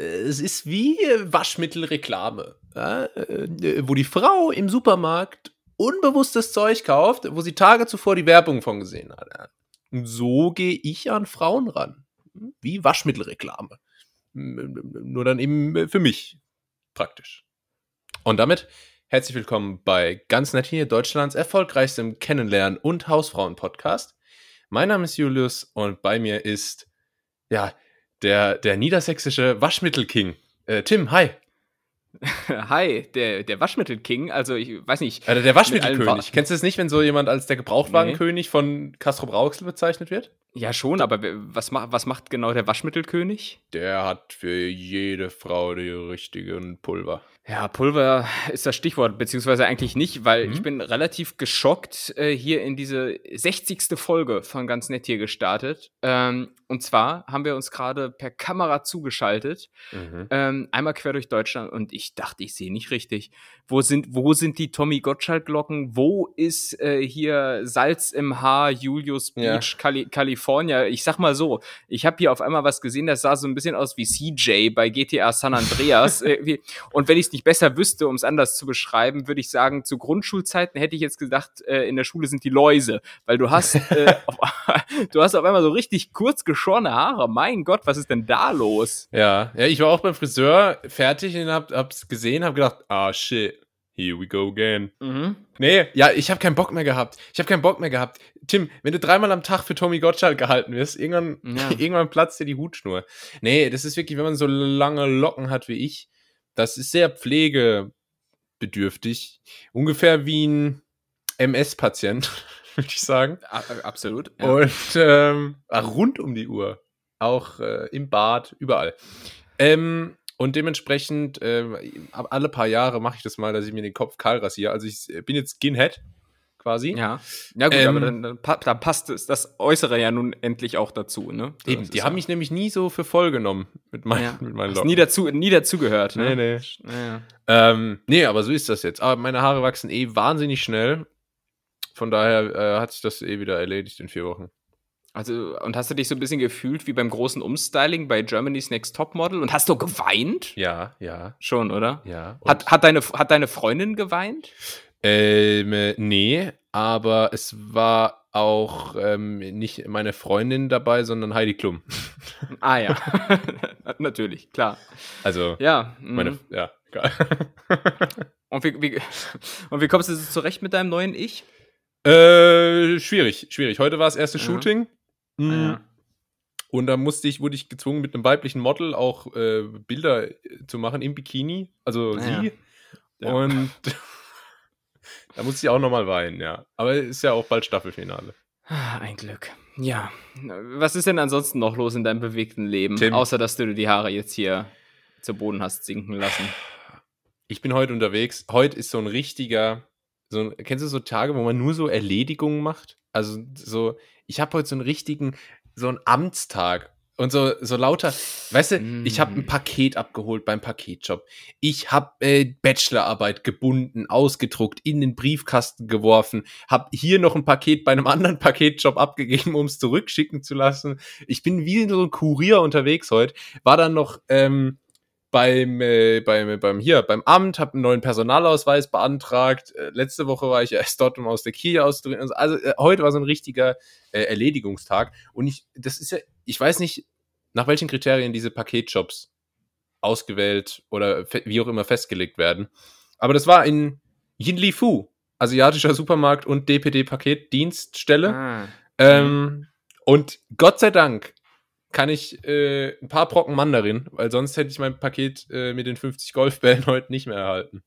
es ist wie Waschmittelreklame, ja, äh, wo die Frau im Supermarkt unbewusstes Zeug kauft, wo sie Tage zuvor die Werbung von gesehen hat. Und so gehe ich an Frauen ran. Wie Waschmittelreklame. Nur dann eben für mich praktisch. Und damit herzlich willkommen bei Ganz Nett hier, Deutschlands erfolgreichstem Kennenlernen- und Hausfrauen-Podcast. Mein Name ist Julius und bei mir ist, ja, der, der niedersächsische Waschmittelking. Äh, Tim, hi. Hi, der, der Waschmittelking, also ich weiß nicht. Also der Waschmittelkönig. Kennst du es nicht, wenn so jemand als der Gebrauchtwagenkönig nee. von Castro Brauxel bezeichnet wird? Ja, schon, aber was, was macht genau der Waschmittelkönig? Der hat für jede Frau die richtigen Pulver. Ja, Pulver ist das Stichwort, beziehungsweise eigentlich nicht, weil mhm. ich bin relativ geschockt äh, hier in diese 60. Folge von Ganz Nett hier gestartet. Ähm, und zwar haben wir uns gerade per Kamera zugeschaltet, mhm. ähm, einmal quer durch Deutschland und ich dachte, ich sehe nicht richtig. Wo sind, wo sind die Tommy Gottschalk-Glocken? Wo ist äh, hier Salz im Haar, Julius Beach, ja. Cali California? Ich sag mal so, ich habe hier auf einmal was gesehen, das sah so ein bisschen aus wie CJ bei GTA San Andreas. und wenn ich es nicht besser wüsste, um es anders zu beschreiben, würde ich sagen, zu Grundschulzeiten hätte ich jetzt gedacht, äh, in der Schule sind die Läuse, weil du hast, äh, auf, du hast auf einmal so richtig kurz geschorene Haare. Mein Gott, was ist denn da los? Ja, ja, ich war auch beim Friseur fertig und hab, hab's gesehen, hab gedacht, ah shit. Here we go again. Mhm. Nee, ja, ich habe keinen Bock mehr gehabt. Ich habe keinen Bock mehr gehabt. Tim, wenn du dreimal am Tag für Tommy Gottschalk gehalten wirst, irgendwann, ja. irgendwann platzt dir die Hutschnur. Nee, das ist wirklich, wenn man so lange Locken hat wie ich, das ist sehr pflegebedürftig. Ungefähr wie ein MS-Patient, würde ich sagen. Äh, absolut. Ja. Und ähm, rund um die Uhr. Auch äh, im Bad, überall. Ähm, und dementsprechend, äh, alle paar Jahre mache ich das mal, dass ich mir den Kopf kahl rasiere. Also ich bin jetzt Skinhead quasi. Ja. Ja, gut, ähm, aber dann, dann, dann, passt es, das Äußere ja nun endlich auch dazu, ne? Das eben, die haben mich nämlich nie so für voll genommen mit, mein, ja. mit meinen Locken. Nie, dazu, nie dazugehört, ne? Nee, nee. Ja. Ähm, nee, aber so ist das jetzt. Aber meine Haare wachsen eh wahnsinnig schnell. Von daher äh, hat sich das eh wieder erledigt in vier Wochen. Also, und hast du dich so ein bisschen gefühlt wie beim großen Umstyling bei Germany's Next Top Model? Und hast du geweint? Ja, ja. Schon, oder? Ja. Hat, hat, deine, hat deine Freundin geweint? Ähm, nee, aber es war auch ähm, nicht meine Freundin dabei, sondern Heidi Klum. Ah ja, natürlich, klar. Also, ja, meine, mhm. ja, geil. und, wie, wie, und wie kommst du zurecht mit deinem neuen Ich? Äh, schwierig, schwierig. Heute war das erste ja. Shooting. Mhm. Ah, ja. Und da musste ich, wurde ich gezwungen, mit einem weiblichen Model auch äh, Bilder zu machen im Bikini. Also ah, sie. Ja. Und da musste ich auch nochmal weinen, ja. Aber ist ja auch bald Staffelfinale. Ah, ein Glück. Ja. Was ist denn ansonsten noch los in deinem bewegten Leben? Tim. Außer, dass du die Haare jetzt hier zu Boden hast sinken lassen. Ich bin heute unterwegs. Heute ist so ein richtiger, so, kennst du so Tage, wo man nur so Erledigungen macht? Also so, ich habe heute so einen richtigen, so einen Amtstag und so, so lauter, weißt du, mm. ich habe ein Paket abgeholt beim Paketjob. Ich habe äh, Bachelorarbeit gebunden, ausgedruckt, in den Briefkasten geworfen, habe hier noch ein Paket bei einem anderen Paketjob abgegeben, um es zurückschicken zu lassen. Ich bin wie so ein Kurier unterwegs heute. War dann noch ähm, beim, äh, beim, beim hier, beim Amt, habe einen neuen Personalausweis beantragt. Äh, letzte Woche war ich erst dort, um aus der Kirche auszudrücken. Also, also äh, heute war so ein richtiger äh, Erledigungstag. Und ich, das ist ja, ich weiß nicht, nach welchen Kriterien diese Paketjobs ausgewählt oder wie auch immer festgelegt werden. Aber das war in Yinli Fu, asiatischer Supermarkt und DPD-Paketdienststelle. Ah. Ähm, und Gott sei Dank kann ich äh, ein paar Brocken Mandarin, weil sonst hätte ich mein Paket äh, mit den 50 Golfbällen heute nicht mehr erhalten.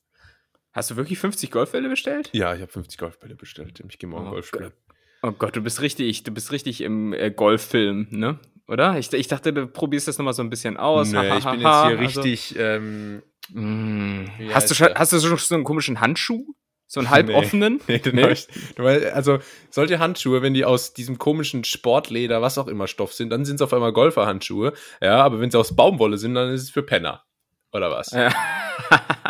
Hast du wirklich 50 Golfbälle bestellt? Ja, ich habe 50 Golfbälle bestellt. Ich gehe morgen oh Golf spielen. Oh Gott, du bist richtig, du bist richtig im äh, Golffilm, ne? Oder? Ich, ich dachte, du probierst das nochmal so ein bisschen aus. Nee, ich bin jetzt hier also, richtig. Ähm, mm, hast, du schon, hast du schon so einen komischen Handschuh? So einen halboffenen? Nee, nee, nee. Ich, also solche Handschuhe, wenn die aus diesem komischen Sportleder, was auch immer Stoff sind, dann sind es auf einmal Golferhandschuhe. Ja, aber wenn sie aus Baumwolle sind, dann ist es für Penner. Oder was? Ja,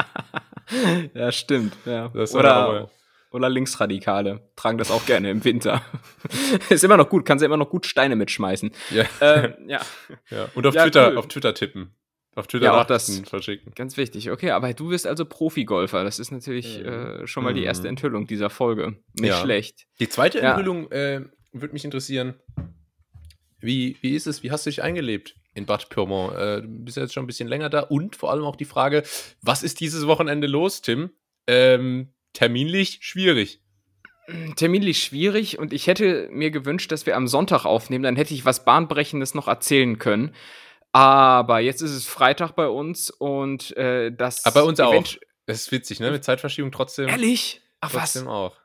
ja stimmt. Ja. Oder, oder Linksradikale tragen das auch gerne im Winter. ist immer noch gut, kannst ja immer noch gut Steine mitschmeißen. Ja. Ähm, ja. ja. Und auf, ja, Twitter, cool. auf Twitter tippen. Auf Twitter Ja, auch das- verschicken. Ganz wichtig. Okay, aber du bist also Profigolfer. Das ist natürlich Mhm. äh, schon mal die erste Mhm. Enthüllung dieser Folge. Nicht Ja. schlecht. Die zweite Ja. Enthüllung äh, würde mich interessieren. Wie, wie ist es? Wie hast du dich eingelebt in Bad Pyrmont? Äh, du bist ja jetzt schon ein bisschen länger da und vor allem auch die Frage, was ist dieses Wochenende los, Tim? Ähm, terminlich schwierig. Terminlich schwierig und ich hätte mir gewünscht, dass wir am Sonntag aufnehmen. Dann hätte ich was Bahnbrechendes noch erzählen können. Aber jetzt ist es Freitag bei uns und äh, das. Aber bei uns auch. Das ist witzig, ne? Mit Zeitverschiebung trotzdem. Ehrlich? Ach was? Trotzdem auch.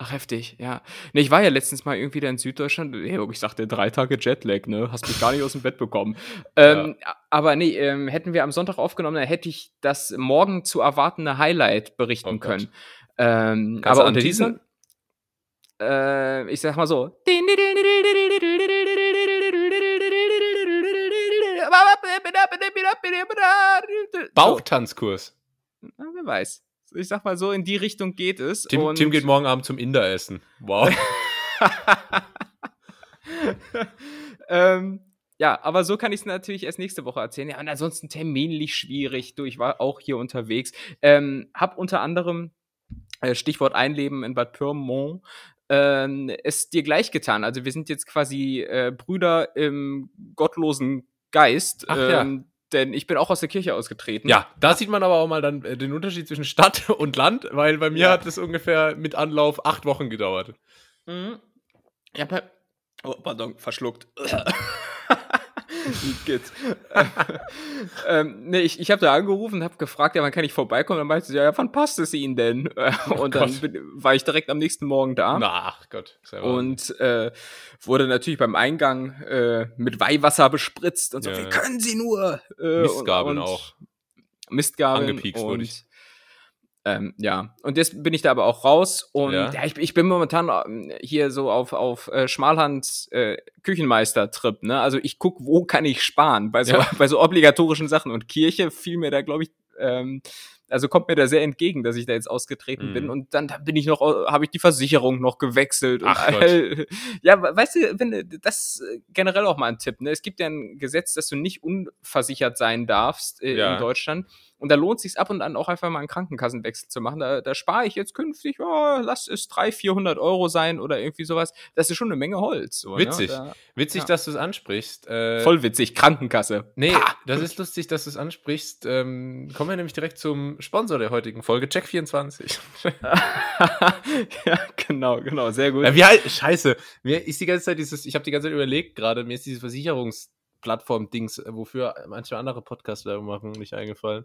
Ach, heftig, ja. Ne, ich war ja letztens mal irgendwie da in Süddeutschland. Hey, ich sagte, drei Tage Jetlag, ne? Hast mich gar nicht aus dem Bett bekommen. Ähm, Aber nee, ähm, hätten wir am Sonntag aufgenommen, dann hätte ich das morgen zu erwartende Highlight berichten Oh können. Ähm, aber unter diesen, äh, ich sag mal so. Bauchtanzkurs. Na, wer weiß. Ich sag mal so, in die Richtung geht es. Tim, Tim geht morgen Abend zum Inder essen. Wow. ähm, ja, aber so kann ich es natürlich erst nächste Woche erzählen. Ja, und ansonsten terminlich schwierig. Du, ich war auch hier unterwegs. Ähm, hab unter anderem, äh, Stichwort Einleben in Bad Pyrmont, ähm, es dir gleich getan. Also wir sind jetzt quasi äh, Brüder im gottlosen Geist. Ach ja. Denn ich bin auch aus der Kirche ausgetreten. Ja, da sieht man aber auch mal dann äh, den Unterschied zwischen Stadt und Land, weil bei mir Ja. hat es ungefähr mit Anlauf acht Wochen gedauert. Mhm. Ich hab halt. Oh, pardon, verschluckt. Geht's? ähm, nee, ich, ich habe da angerufen, habe gefragt, ja, wann kann ich vorbeikommen? Dann meinte sie, ja, wann passt es Ihnen denn? Äh, und dann bin, war ich direkt am nächsten Morgen da. Na, ach Gott. Und äh, wurde natürlich beim Eingang äh, mit Weihwasser bespritzt und so, Ja, wie können Sie nur? Äh, Mistgabeln und, auch. Mistgabeln. Angepiekst und, wurde ich. Ähm, ja, und jetzt bin ich da aber auch raus und Ja. ja. ich, ich bin momentan ähm, hier so auf, auf äh, Schmalhand äh, Küchenmeister-Trip, ne? Also ich guck, wo kann ich sparen bei so, Ja. bei so obligatorischen Sachen und Kirche fiel mir da, glaube ich, ähm, also kommt mir da sehr entgegen, dass ich da jetzt ausgetreten Mhm. bin und dann bin ich noch, habe ich die Versicherung noch gewechselt. Und Ach Gott. all, ja, weißt du, wenn du- das äh, generell auch mal ein Tipp, ne? Es gibt ja ein Gesetz, dass du nicht unversichert sein darfst äh, Ja. in Deutschland. Und da lohnt sich ab und an auch einfach mal einen Krankenkassenwechsel zu machen. Da, da spare ich jetzt künftig, oh, lass es 300, 400 Euro sein oder irgendwie sowas. Das ist schon eine Menge Holz. So, Witzig. Ne? Da, Witzig, Ja. dass du es ansprichst. Äh, voll witzig, Krankenkasse. Nee, Pah! das ist lustig, dass du es ansprichst. Ähm, kommen wir nämlich direkt zum Sponsor der heutigen Folge, Check24. ja, genau, genau, sehr gut. Ja, wie halt, scheiße. Mir ist die ganze Zeit dieses, ich habe die ganze Zeit überlegt gerade, mir ist diese Versicherungsplattform-Dings, äh, wofür manche andere Podcasts Werbung machen, nicht eingefallen.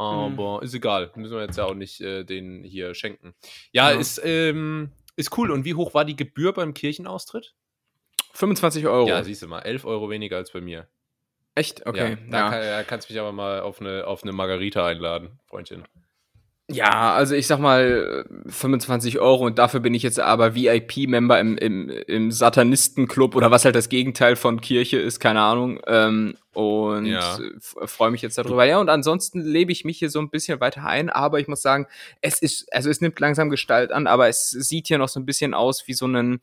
Aber ist egal. Müssen wir jetzt ja auch nicht äh, den hier schenken. Ja, Ja. Ist, ähm, ist cool. Und wie hoch war die Gebühr beim Kirchenaustritt? 25 Euro. Ja, siehst du mal, 11 Euro weniger als bei mir. Echt? Okay. Ja, da Ja, Kann, da kannst du mich aber mal auf eine, auf eine Margarita einladen, Freundchen. Ja. also ich sag mal äh, 25 Euro und dafür bin ich jetzt aber VIP-Member im, im, im Satanistenclub oder was halt das Gegenteil von Kirche ist, keine Ahnung. Ähm, und Ja. freue mich jetzt darüber. Ja, und ansonsten lebe ich mich hier so ein bisschen weiter ein, aber ich muss sagen, es ist, also es nimmt langsam Gestalt an, aber es sieht hier noch so ein bisschen aus wie so ein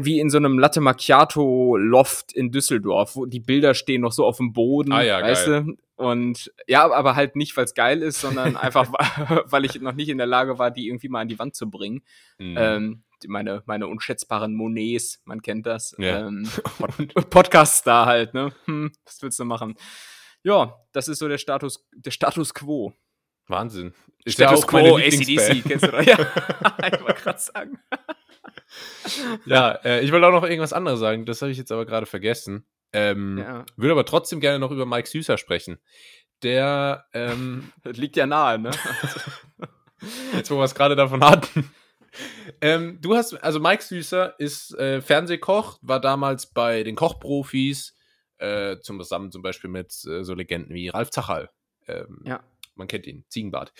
wie in so einem Latte Macchiato Loft in Düsseldorf, wo die Bilder stehen noch so auf dem Boden, Ah ja, weißt geil. du? Und ja, aber halt nicht, weil es geil ist, sondern einfach, weil ich noch nicht in der Lage war, die irgendwie mal an die Wand zu bringen. Mhm. Ähm, meine, meine unschätzbaren Monets, man kennt das. Ja. Ähm, Pod Podcast-Star halt, ne? Hm, was willst du machen? Ja, das ist so der Status, der Status quo. Wahnsinn. Ist Status ja auch quo. AC/DC, kennst du doch? Ja, ich wollte gerade sagen. Ja, äh, ich wollte auch noch irgendwas anderes sagen, das habe ich jetzt aber gerade vergessen. Ähm, Ja, Würde aber trotzdem gerne noch über Mike Süßer sprechen. Der, ähm, das liegt ja nahe, ne? jetzt wo wir es gerade davon hatten. Ähm, du hast, also Mike Süßer ist äh, Fernsehkoch, war damals bei den Kochprofis, äh, zusammen zum Beispiel mit äh, so Legenden wie Ralf Zachal. Ähm, Ja. Man kennt ihn, Ziegenbart.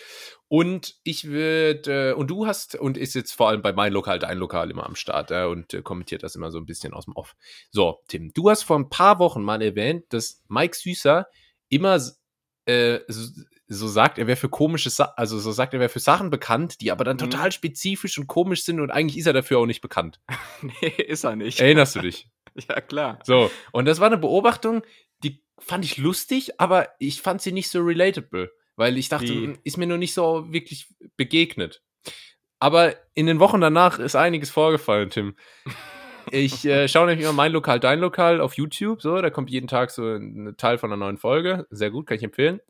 Und ich würde, äh, und du hast, und ist jetzt vor allem bei mein Lokal, dein Lokal immer am Start äh, und äh, kommentiert das immer so ein bisschen aus dem Off. So, Tim, du hast vor ein paar Wochen mal erwähnt, dass Mike Süßer immer äh, so, so sagt, er wäre für komische Sa also so sagt, er wäre für Sachen bekannt, die aber dann Mhm. total spezifisch und komisch sind und eigentlich ist er dafür auch nicht bekannt. nee, ist er nicht. Erinnerst du dich? Ja, klar. So, und das war eine Beobachtung, die fand ich lustig, aber ich fand sie nicht so relatable, weil ich dachte, Wie? ist mir noch nicht so wirklich begegnet. Aber in den Wochen danach ist einiges vorgefallen, Tim. Ich äh, schaue nämlich immer mein Lokal, dein Lokal auf YouTube, so, da kommt jeden Tag so ein Teil von einer neuen Folge. Sehr gut, kann ich empfehlen.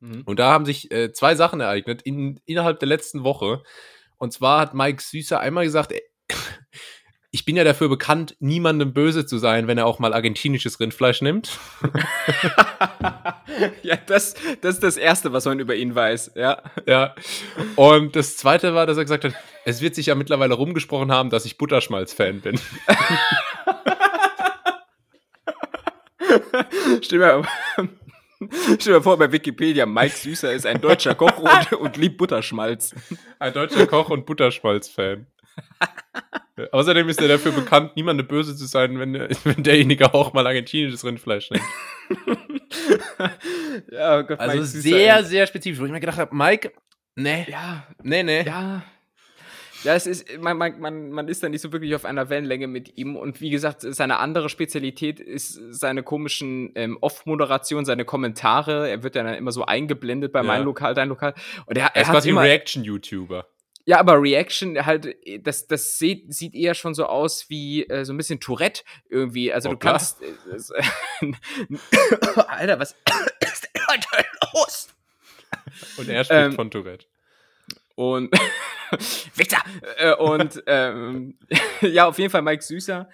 Mhm. Und da haben sich äh, zwei Sachen ereignet in, innerhalb der letzten Woche. Und zwar hat Mike Süßer einmal gesagt, ich bin ja dafür bekannt, niemandem böse zu sein, wenn er auch mal argentinisches Rindfleisch nimmt. ja, das, das ist das Erste, was man über ihn weiß, ja. Ja. Und das zweite war, dass er gesagt hat, es wird sich ja mittlerweile rumgesprochen haben, dass ich Butterschmalz-Fan bin. Stell mir, stell mir vor, bei Wikipedia, Mike Süßer ist ein deutscher Koch und, und liebt Butterschmalz. Ein deutscher Koch und Butterschmalz-Fan. Außerdem ist er dafür bekannt, niemandem böse zu sein, wenn, wenn derjenige auch mal argentinisches Rindfleisch nimmt. ja, oh Gott, Also Mike sehr, sehr spezifisch, wo ich mir gedacht habe, Mike, nee, Ja, nee, nee. ja. Ja, es ist, man, man, man, man ist da nicht so wirklich auf einer Wellenlänge mit ihm. Und wie gesagt, seine andere Spezialität ist seine komischen ähm, Off-Moderation, seine Kommentare. Er wird ja dann immer so eingeblendet bei Ja. mein Lokal, dein Lokal. Und er, Er er ist quasi ein Reaction-YouTuber. Ja, aber Reaction halt, das, das sieht, sieht eher schon so aus wie äh, so ein bisschen Tourette irgendwie. Also du Hoppla. kannst. Äh, Alter, was ist denn heute los? Und er spricht Ähm, von Tourette. Und Wichser! Äh, und ähm, ja, auf jeden Fall Mike Süßer.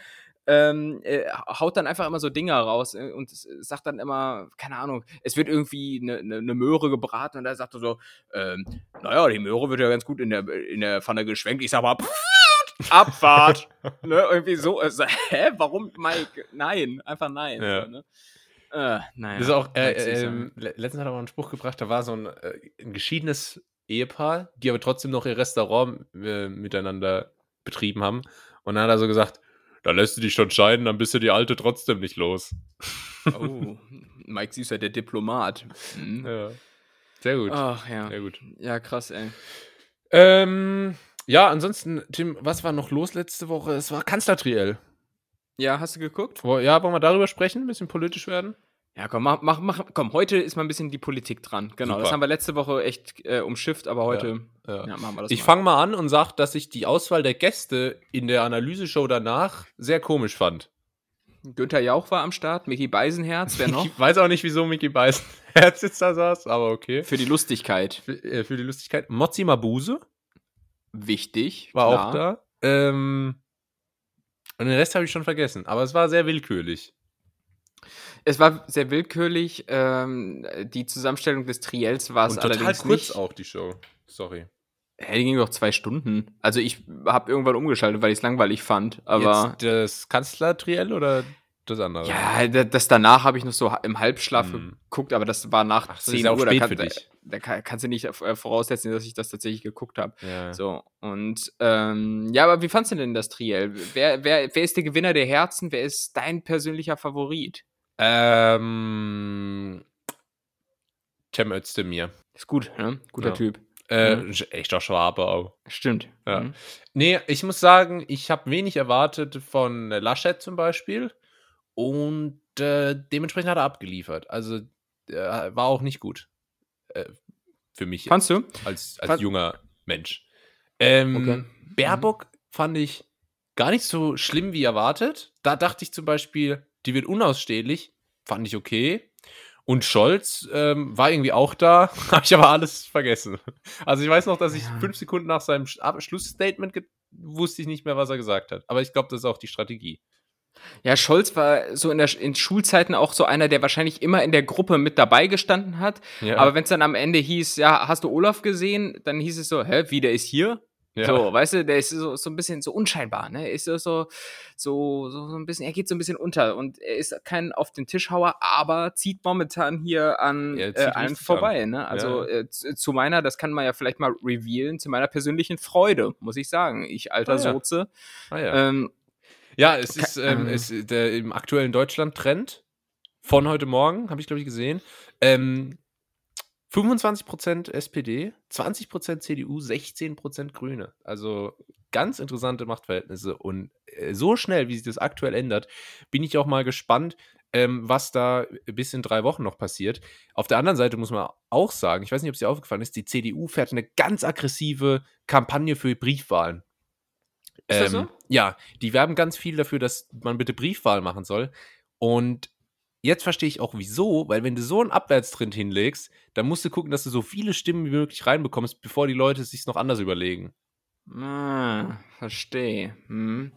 Ähm, äh, haut dann einfach immer so Dinger raus äh, und s- sagt dann immer, keine Ahnung, es wird irgendwie eine ne, ne Möhre gebraten und er sagt so, ähm, naja, die Möhre wird ja ganz gut in der, in der Pfanne geschwenkt. Ich sag mal, Abfahrt! ne, irgendwie so, äh, so, hä, warum Mike? Nein, einfach nein. Ja. So, ne? äh, naja, Das ist auch, äh, ähm, le- letztens hat er mal einen Spruch gebracht, da war so ein, äh, ein geschiedenes Ehepaar, die aber trotzdem noch ihr Restaurant äh, miteinander betrieben haben. Und dann hat er so gesagt, da lässt du dich schon scheiden, dann bist du die Alte trotzdem nicht los. Oh, Mike Süßer, der Diplomat. Mhm. Ja. Sehr gut. Ach ja. Sehr gut. Ja, krass, ey. Ähm, ja, ansonsten, Tim, was war noch los letzte Woche? Es war Kanzlertriell. Ja, hast du geguckt? Ja, wollen wir darüber sprechen? Ein bisschen politisch werden? Ja, komm, mach, mach, mach, komm, heute ist mal ein bisschen die Politik dran. Genau, das Super. haben wir letzte Woche echt äh, umschifft, aber heute Ja. ja, machen wir das Ich fange mal an und sage, dass ich die Auswahl der Gäste in der Analyseshow danach sehr komisch fand. Günther Jauch war am Start, Mickey Beisenherz, wer noch? Ich weiß auch nicht, wieso Mickey Beisenherz jetzt da saß, aber okay. Für die Lustigkeit. Für, äh, für die Lustigkeit. Mozzi Mabuse Wichtig. war klar. auch da. Ähm, und den Rest habe ich schon vergessen, aber es war sehr willkürlich. Es war sehr willkürlich. Ähm, die Zusammenstellung des Triels war es Und total allerdings kurz nicht. auch die Show. Sorry. Hey, die ging doch zwei Stunden. Also ich habe irgendwann umgeschaltet, weil ich es langweilig fand. Aber Jetzt das Kanzlertriell oder das andere? ja, da- das danach habe ich noch so im Halbschlaf Hm. geguckt, aber das war nach Ach, ist 10 ja auch Uhr. Da, kann, für da, dich. da kann, kannst du nicht äh, voraussetzen, dass ich das tatsächlich geguckt habe. Ja. So, und ähm, ja, aber wie fandst du denn das Triell? Wer, wer, wer ist der Gewinner der Herzen? Wer ist dein persönlicher Favorit? Ähm, Cem Özdemir. Ist gut, ne? Guter Ja. Typ. Äh, Mhm. Echter Schwabe auch. Stimmt. Ja. Mhm. Nee, ich muss sagen, ich habe wenig erwartet von Laschet zum Beispiel. Und äh, dementsprechend hat er abgeliefert. Also äh, war auch nicht gut. Äh, für mich Fandst du? als, als fand- junger Mensch. Ähm, Okay. Baerbock fand ich gar nicht so schlimm wie erwartet. Da dachte ich zum Beispiel, die wird unausstehlich. Fand ich okay. Und Scholz ähm, war irgendwie auch da, habe ich aber alles vergessen. Also ich weiß noch, dass ich Ja. fünf Sekunden nach seinem Schlussstatement wusste ich nicht mehr, was er gesagt hat. Aber ich glaube, das ist auch die Strategie. Ja, Scholz war so in, der, in Schulzeiten auch so einer, der wahrscheinlich immer in der Gruppe mit dabei gestanden hat. Ja. Aber wenn es dann am Ende hieß, ja, hast du Olaf gesehen? Dann hieß es so, hä, wie, der ist hier? Ja. So, weißt du, der ist so, so ein bisschen so unscheinbar, ne? Ist so, so, so, so ein bisschen, er geht so ein bisschen unter und er ist kein auf den Tischhauer, aber zieht momentan hier an Er äh, allen vorbei, an. ne? Also Ja. äh, zu, meiner, das kann man ja vielleicht mal revealen, zu meiner persönlichen Freude, muss ich sagen. Ich alter Ah, ja. Soze. Ah, ja. Ähm, Ja, es Ke- ist, ähm, ähm. es, der im aktuellen Deutschland-Trend von heute Morgen, habe ich glaube ich gesehen. Ähm, 25% SPD, 20% CDU, 16% Grüne. Also ganz interessante Machtverhältnisse. Und äh, so schnell, wie sich das aktuell ändert, bin ich auch mal gespannt, ähm, was da bis in drei Wochen noch passiert. Auf der anderen Seite muss man auch sagen, ich weiß nicht, ob es dir aufgefallen ist, die CDU fährt eine ganz aggressive Kampagne für Briefwahlen. Ist das so? Ähm, ja, die werben ganz viel dafür, dass man bitte Briefwahl machen soll. Und jetzt verstehe ich auch wieso, weil wenn du so einen Abwärtstrend hinlegst, dann musst du gucken, dass du so viele Stimmen wie möglich reinbekommst, bevor die Leute es sich noch anders überlegen. Ah, verstehe. Hm.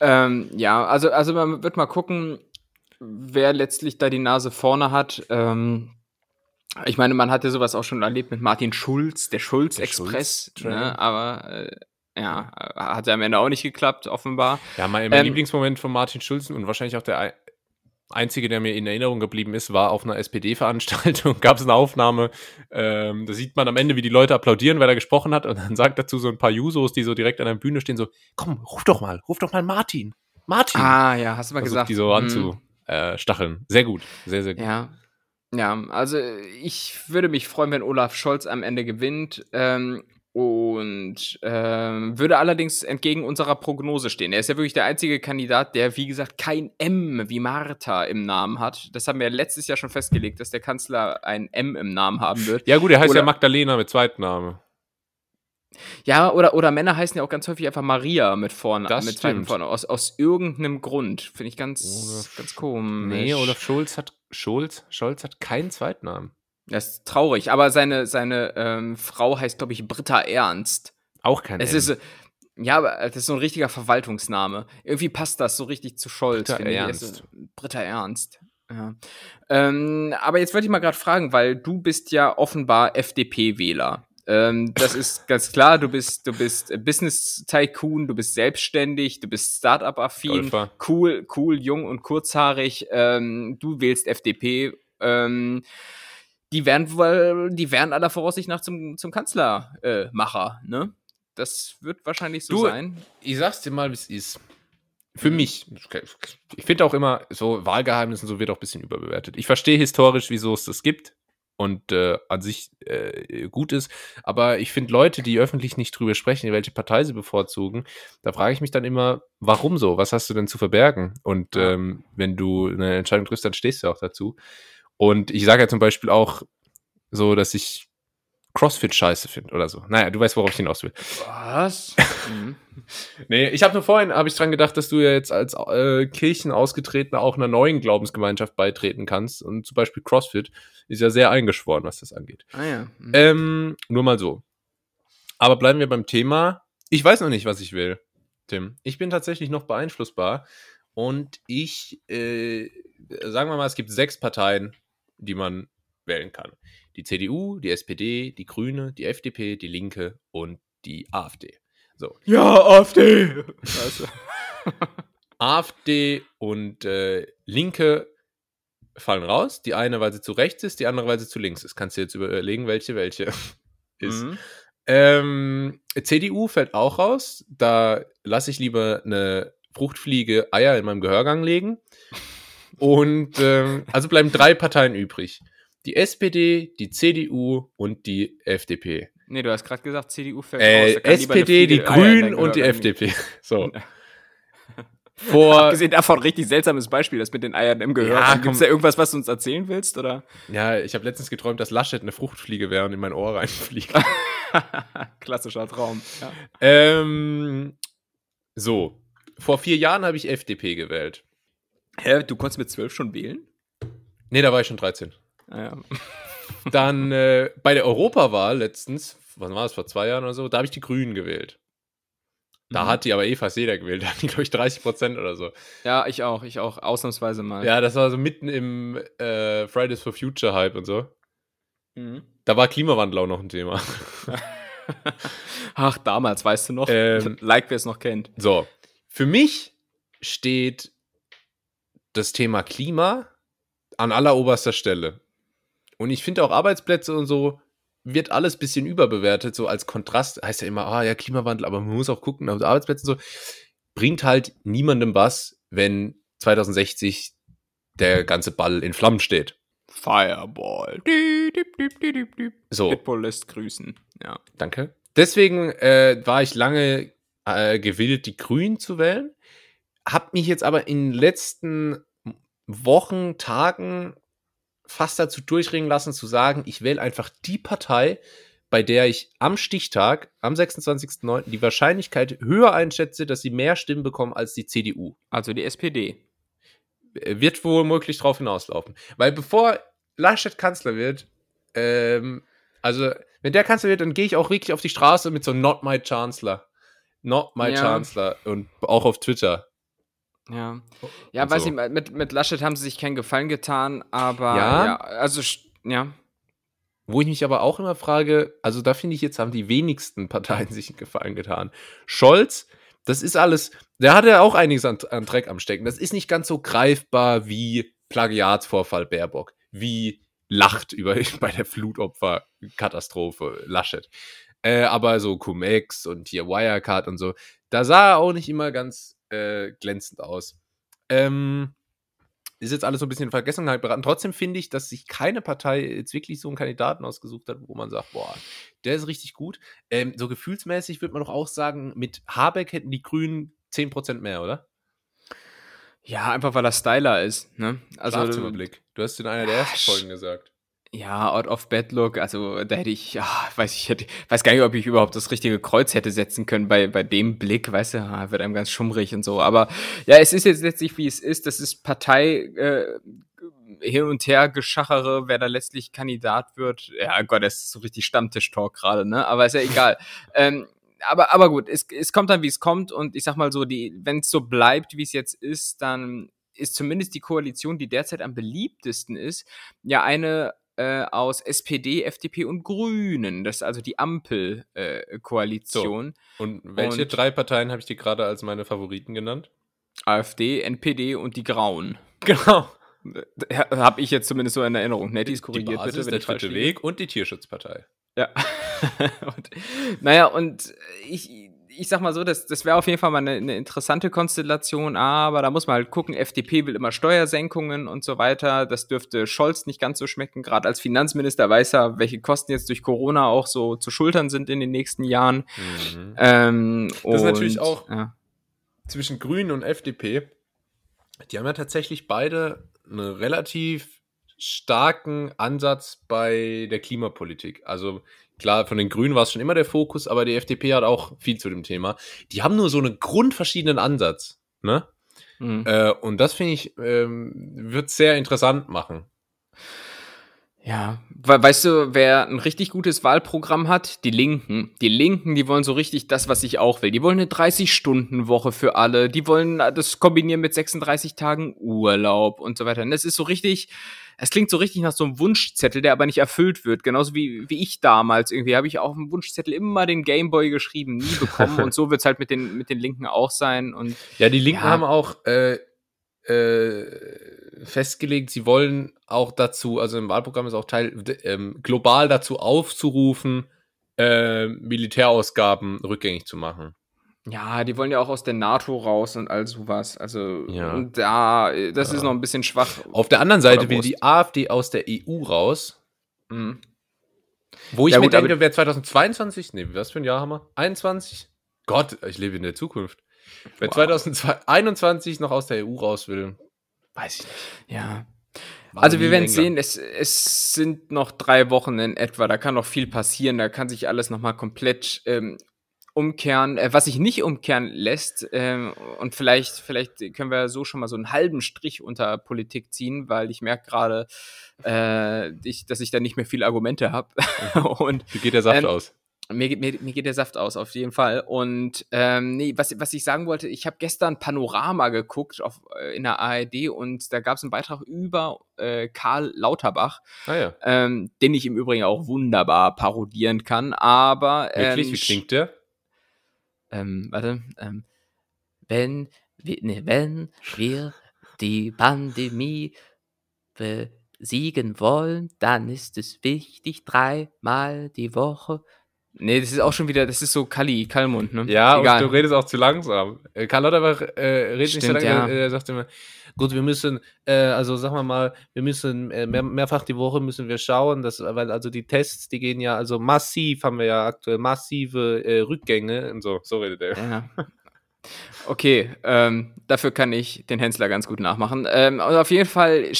Ähm, ja, also, also man wird mal gucken, wer letztlich da die Nase vorne hat. Ähm, ich meine, man hat ja sowas auch schon erlebt mit Martin Schulz, der Schulz-Express, Schulz-Train. ne? aber äh, ja, hat ja am Ende auch nicht geklappt, offenbar. Ja, mein, mein Ähm, Lieblingsmoment von Martin Schulz und wahrscheinlich auch der einzige, der mir in Erinnerung geblieben ist, war auf einer SPD-Veranstaltung. Gab es eine Aufnahme, ähm, da sieht man am Ende, wie die Leute applaudieren, weil er gesprochen hat und dann sagt dazu so ein paar Jusos, die so direkt an der Bühne stehen, so, komm, ruf doch mal, ruf doch mal Martin. Martin. Ah, ja, hast du mal Versucht gesagt. die so hm. anzustacheln. Sehr gut, sehr, sehr gut. Ja. Ja, also ich würde mich freuen, wenn Olaf Scholz am Ende gewinnt. Ähm, und ähm, würde allerdings entgegen unserer Prognose stehen. Er ist ja wirklich der einzige Kandidat, der, wie gesagt, kein M wie Martha im Namen hat. Das haben wir letztes Jahr schon festgelegt, dass der Kanzler ein M im Namen haben wird. Ja gut, er heißt Oder- ja Magdalena mit Zweitname. Ja, oder, oder Männer heißen ja auch ganz häufig einfach Maria mit vorne, Das mit zweiten vorne. Aus, aus irgendeinem Grund. Finde ich ganz, Olaf- ganz komisch. Nee, Olaf Scholz hat, Scholz, Scholz hat keinen Zweitnamen. Das ist traurig, aber seine, seine ähm, Frau heißt, glaube ich, Britta Ernst. Auch kein Es M. ist, ja, aber das ist so ein richtiger Verwaltungsname. Irgendwie passt das so richtig zu Scholz. Britta finde ich. Ernst. Ist- Britta Ernst. Ja. Ähm, aber jetzt wollte ich mal gerade fragen, weil du bist ja offenbar FDP-Wähler. Ähm, das ist ganz klar, du bist, du bist äh, Business-Tycoon, du bist selbstständig, du bist Startup-affin, cool, cool, jung und kurzhaarig. Ähm, du wählst FDP. Ähm, die werden wohl, die werden aller Voraussicht nach zum, zum Kanzlermacher, äh, ne? Das wird wahrscheinlich so Du, sein. ich sag's dir mal, wie es ist. Für mich, ich finde auch immer, so Wahlgeheimnis und so wird auch ein bisschen überbewertet. Ich verstehe historisch, wieso es das gibt und äh, an sich äh, gut ist, aber ich finde Leute, die öffentlich nicht drüber sprechen, welche Partei sie bevorzugen, da frage ich mich dann immer, warum so? Was hast du denn zu verbergen? Und ähm, wenn du eine Entscheidung triffst, dann stehst du auch dazu. Und ich sage ja zum Beispiel auch so, dass ich CrossFit scheiße finde oder so. Naja, du weißt, worauf ich hinaus will. Was? mhm. Nee, ich habe nur vorhin habe ich dran gedacht, dass du ja jetzt als äh, Kirchenausgetretener auch einer neuen Glaubensgemeinschaft beitreten kannst. Und zum Beispiel CrossFit ist ja sehr eingeschworen, was das angeht. Ah ja. Mhm. Ähm, nur mal so. Aber bleiben wir beim Thema. Ich weiß noch nicht, was ich will, Tim. Ich bin tatsächlich noch beeinflussbar. Und ich, äh, sagen wir mal, es gibt sechs Parteien, die man wählen kann. Die CDU, die SPD, die Grüne, die FDP, die Linke und die AfD. So. ja, AfD! Du? AfD und äh, Linke fallen raus. Die eine, weil sie zu rechts ist, die andere, weil sie zu links ist. Kannst du jetzt überlegen, welche welche ist. Mhm. Ähm, CDU fällt auch raus. Da lasse ich lieber eine Fruchtfliege Eier in meinem Gehörgang legen. Und ähm, also bleiben drei Parteien übrig. Die SPD, die CDU und die FDP. Nee, du hast gerade gesagt, CDU fällt Äh, raus. SPD, die Grünen und die FDP. So. Vor, Abgesehen davon, richtig seltsames Beispiel, das mit den Eiern im Gehör. Ja, Gibt es da irgendwas, was du uns erzählen willst? Oder? ja, ich habe letztens geträumt, dass Laschet eine Fruchtfliege wäre und in mein Ohr reinfliegt. Klassischer Traum. Ja. ähm, so. Vor vier Jahren habe ich FDP gewählt. Hä, du konntest mit zwölf schon wählen? Nee, da war ich schon 13. Ah, ja. Dann äh, bei der Europawahl letztens, wann war das, vor zwei Jahren oder so, da habe ich die Grünen gewählt. Da Mhm. hat die aber eh fast jeder gewählt. Da hatten die, glaube ich, 30 Prozent oder so. ja, ich auch, ich auch, ausnahmsweise mal. Ja, das war so mitten im äh, Fridays for Future Hype und so. Mhm. Da war Klimawandel auch noch ein Thema. Ach, damals, weißt du noch? Ähm, like, wer es noch kennt. So, für mich steht das Thema Klima an alleroberster Stelle. Und ich finde auch Arbeitsplätze und so wird alles ein bisschen überbewertet, so als Kontrast. Heißt ja immer, ah ja, Klimawandel, aber man muss auch gucken, auf Arbeitsplätze und so. Bringt halt niemandem was, wenn 2060 der ganze Ball in Flammen steht. Fireball. Düp, düp, düp. So. Pitbull lässt grüßen. Ja. Danke. Deswegen äh, war ich lange äh, gewillt, die Grünen zu wählen. Hab mich jetzt aber in den letzten Wochen, Tagen fast dazu durchringen lassen, zu sagen, ich wähle einfach die Partei, bei der ich am Stichtag, am 26.09., die Wahrscheinlichkeit höher einschätze, dass sie mehr Stimmen bekommen als die CDU. Also die SPD. Wird wohl möglich drauf hinauslaufen. Weil bevor Laschet Kanzler wird, ähm, also wenn der Kanzler wird, dann gehe ich auch wirklich auf die Straße mit so Not My Chancellor. Not My Ja. Chancellor. Und auch auf Twitter. Ja, ja Und weiß so. ich, mit, mit Laschet haben sie sich keinen Gefallen getan, aber Ja? ja, also ja. Wo ich mich aber auch immer frage, also da finde ich jetzt haben die wenigsten Parteien sich einen Gefallen getan. Scholz, das ist alles, der hatte auch einiges an, an Dreck am Stecken. Das ist nicht ganz so greifbar wie Plagiatsvorfall Baerbock, wie lacht über bei der Flutopferkatastrophe Laschet. Äh, aber so Cum-Ex und hier Wirecard und so, da sah er auch nicht immer ganz äh, glänzend aus. Ähm, ist jetzt alles so ein bisschen in Vergessenheit beraten. Trotzdem finde ich, dass sich keine Partei jetzt wirklich so einen Kandidaten ausgesucht hat, wo man sagt, boah, der ist richtig gut. Ähm, so gefühlsmäßig würde man doch auch sagen, mit Habeck hätten die Grünen 10% mehr, oder? Ja, einfach weil er Styler ist, ne? Also Schlafzimmerblick. Du hast in einer der ersten Folgen gesagt. Ja, out of bed look, also da hätte ich, ja, weiß ich, hätte, weiß gar nicht, ob ich überhaupt das richtige Kreuz hätte setzen können bei, bei dem Blick, weißt du, ah, wird einem ganz schummrig und so. Aber ja, es ist jetzt letztlich, wie es ist. Das ist Partei äh, hin und her geschachere, wer da letztlich Kandidat wird. Ja, Gott, das ist so richtig Stammtisch-Talk gerade, ne? Aber ist ja egal. ähm, aber, aber gut, es, es kommt dann, wie es kommt, und ich sag mal so, die, wenn es so bleibt, wie es jetzt ist, dann ist zumindest die Koalition, die derzeit am beliebtesten ist, ja eine äh, aus SPD, FDP und Grünen. Das ist also die Ampel-Koalition. Und welche Und- drei Parteien habe ich dir gerade als meine Favoriten genannt? AfD, NPD und die Grauen. Genau. Habe ich jetzt zumindest so in Erinnerung. Nettis Die korrigiert Basis, bitte, wenn der dritte. Weg und die Tierschutzpartei. Ja. und, naja, und ich, ich sag mal so, das, das wäre auf jeden Fall mal eine, eine interessante Konstellation, aber da muss man halt gucken, FDP will immer Steuersenkungen und so weiter. Das dürfte Scholz nicht ganz so schmecken. Gerade als Finanzminister weiß er, welche Kosten jetzt durch Corona auch so zu schultern sind in den nächsten Jahren. Mhm. Ähm, Das ist natürlich und, auch- Ja. zwischen Grünen und FDP, die haben ja tatsächlich beide einen relativ starken Ansatz bei der Klimapolitik. Also klar, von den Grünen war es schon immer der Fokus, aber die FDP hat auch viel zu dem Thema. Die haben nur so einen grundverschiedenen Ansatz. Ne? Mhm. Äh, und das finde ich, ähm, wird sehr interessant machen. Ja, we weißt du, wer ein richtig gutes Wahlprogramm hat? Die Linken. Die Linken, die wollen so richtig das, was ich auch will. Die wollen eine 30-Stunden-Woche für alle. Die wollen das kombinieren mit 36 Tagen Urlaub und so weiter. Und das ist so richtig, es klingt so richtig nach so einem Wunschzettel, der aber nicht erfüllt wird. Genauso wie, wie ich damals irgendwie. Habe ich auf dem Wunschzettel immer den Gameboy geschrieben, nie bekommen. und so wird's halt mit den, mit den Linken auch sein. Und Ja, die Linken Ja. haben auch äh, äh, festgelegt, sie wollen auch dazu, also im Wahlprogramm ist auch Teil, ähm, global dazu aufzurufen, äh, Militärausgaben rückgängig zu machen. Ja, die wollen ja auch aus der NATO raus und all sowas. Also, Ja. und da, das ist Ja. noch ein bisschen schwach. Auf der anderen Seite will die AfD aus der EU raus, Mhm. wo ich Ja, mir gut, denke, wer 2022, nee, was für ein Jahr haben wir? 21? Gott, ich lebe in der Zukunft. Wer Wow. 2021 noch aus der EU raus will, weiß ich nicht. Ja. War Also, wir werden sehen, es, es sind noch drei Wochen in etwa. Da kann noch viel passieren. Da kann sich alles nochmal komplett ähm, umkehren. Äh, was sich nicht umkehren lässt, ähm, und vielleicht, vielleicht können wir so schon mal so einen halben Strich unter Politik ziehen, weil ich merke gerade, äh, ich, dass ich da nicht mehr viele Argumente habe. und Wie geht der Saft Ähm, aus? Mir, geht- mir, mir geht der Saft aus, auf jeden Fall. Und ähm, nee, was, was ich sagen wollte, ich habe gestern Panorama geguckt auf, äh, in der ARD und da gab es einen Beitrag über äh, Karl Lauterbach, Ah ja, ähm, den ich im Übrigen auch wunderbar parodieren kann. Aber wirklich, ähm, wie klingt der? ähm, warte, ähm, wenn, wir, nee, wenn wir die Pandemie besiegen wollen, dann ist es wichtig, dreimal die Woche. Nee, das ist auch schon wieder, das ist so Kalli, Kallmund, ne? Ja, Egal. und du redest auch zu langsam. Äh, Karl Lauterbach äh, redet nicht so Stimmt, langsam. ja. Er sagt immer, gut, wir müssen, äh, also sagen wir mal, wir müssen äh, mehr, mehrfach die Woche müssen wir schauen, dass, weil also die Tests, die gehen ja, also massiv haben wir ja aktuell massive äh, Rückgänge und so. So redet er. Ja. Okay, ähm, dafür kann ich den Hensler ganz gut nachmachen. Ähm, also auf jeden Fall,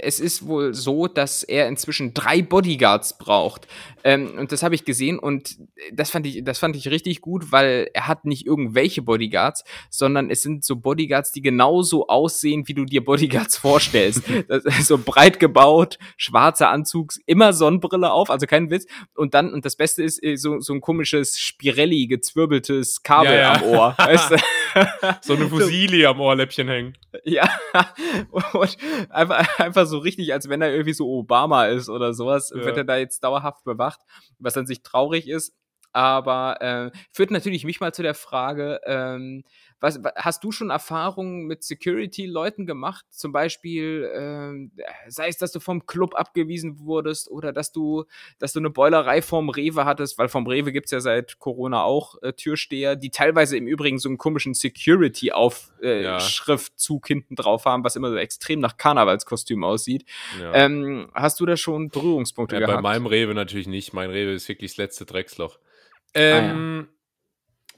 es ist wohl so, dass er inzwischen drei Bodyguards braucht. Ähm, und das habe ich gesehen und das fand ich, das fand ich richtig gut, weil er hat nicht irgendwelche Bodyguards, sondern es sind so Bodyguards, die genauso aussehen, wie du dir Bodyguards vorstellst. so breit gebaut, schwarzer Anzug, immer Sonnenbrille auf, also kein Witz. Und dann, und das Beste ist äh, so, so ein komisches Spirelli, gezwirbeltes Kabel Ja, ja. am Ohr. Weißt du? So eine Fusilie am Ohrläppchen hängen. Ja, und einfach, einfach so richtig, als wenn er irgendwie so Obama ist oder sowas, Ja. wird er da jetzt dauerhaft bewacht, was an sich traurig ist. Aber äh, führt natürlich mich mal zu der Frage, ähm, was, wa- hast du schon Erfahrungen mit Security-Leuten gemacht? Zum Beispiel, ähm, sei es, dass du vom Club abgewiesen wurdest oder dass du, dass du eine Beulerei vorm Rewe hattest, weil vom Rewe gibt's ja seit Corona auch äh, Türsteher, die teilweise im Übrigen so einen komischen Security-Aufschriftzug äh, Ja. Schriftzug hinten drauf haben, was immer so extrem nach Karnevalskostüm aussieht. Ja. Ähm, hast du da schon Berührungspunkte Ja, bei gehabt? meinem Rewe natürlich nicht. Mein Rewe ist wirklich das letzte Drecksloch. Ah, ja.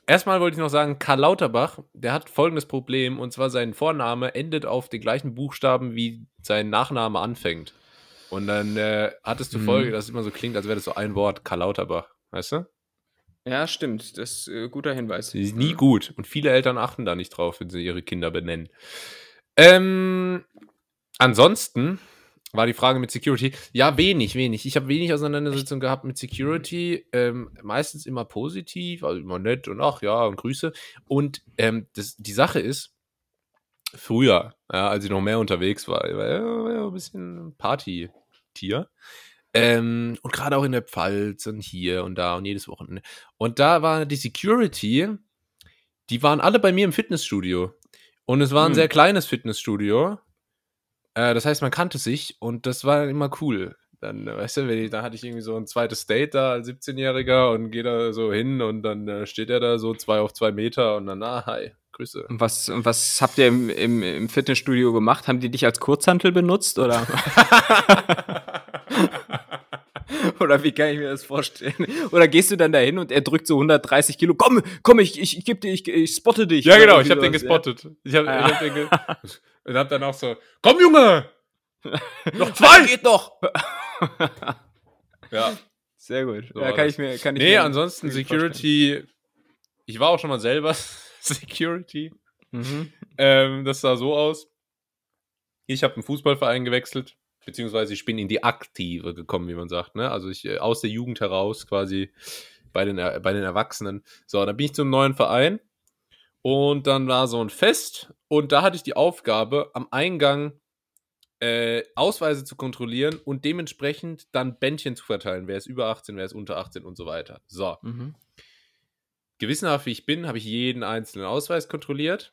Erstmal wollte ich noch sagen, Karl Lauterbach, der hat folgendes Problem, und zwar sein Vorname endet auf den gleichen Buchstaben, wie sein Nachname anfängt. Und dann äh, hat es zur Mhm. Folge, dass es immer so klingt, als wäre das so ein Wort, Karl Lauterbach. Weißt du? ja, stimmt. Das ist äh, guter Hinweis. Das ist nie gut. Und viele Eltern achten da nicht drauf, wenn sie ihre Kinder benennen. Ähm, ansonsten war die Frage mit Security. Ja, wenig, wenig. Ich habe wenig Auseinandersetzung gehabt mit Security. Ähm, meistens immer positiv, also immer nett und ach ja, und Grüße. Und ähm, das, die Sache ist, früher, ja, als ich noch mehr unterwegs war, ich war ja, ein bisschen Party-Tier. Ähm, und gerade auch in der Pfalz und hier und da und jedes Wochenende. Und da war die Security, die waren alle bei mir im Fitnessstudio. Und es war ein Hm. sehr kleines Fitnessstudio. Äh, das heißt, man kannte sich und das war immer cool. Dann, äh, weißt du, wenn ich, da hatte ich irgendwie so ein zweites Date da als 17-Jähriger und gehe da so hin und dann äh, steht er da so zwei auf zwei Meter und dann, ah, hi, Grüße. Und was, und was habt ihr im, im, im Fitnessstudio gemacht? Haben die dich als Kurzhantel benutzt oder? oder wie kann ich mir das vorstellen? Oder gehst du dann dahin und er drückt so 130 Kilo? Komm, komm, ich, ich, ich geb dir, ich, ich spotte dich. Ja, genau, ich habe den gespottet. Ich habe Ah, hab den ge und hab dann auch so, komm Junge! Noch zwei! Geht noch! Ja. Sehr gut. So ja, kann ich mir, kann ich Nee, ansonsten irgendwie vorstellen. Security. Ich war auch schon mal selber Security. Mhm. Ähm, das sah so aus. Ich habe einen Fußballverein gewechselt, beziehungsweise ich bin in die Aktive gekommen, wie man sagt. Ne? Also ich äh, aus der Jugend heraus quasi bei den, bei den Erwachsenen. So, dann bin ich zum neuen Verein und dann war so ein Fest und da hatte ich die Aufgabe, am Eingang äh, Ausweise zu kontrollieren und dementsprechend dann Bändchen zu verteilen. Wer ist über 18, wer ist unter 18 und so weiter. So Mhm. gewissenhaft wie ich bin, habe ich jeden einzelnen Ausweis kontrolliert.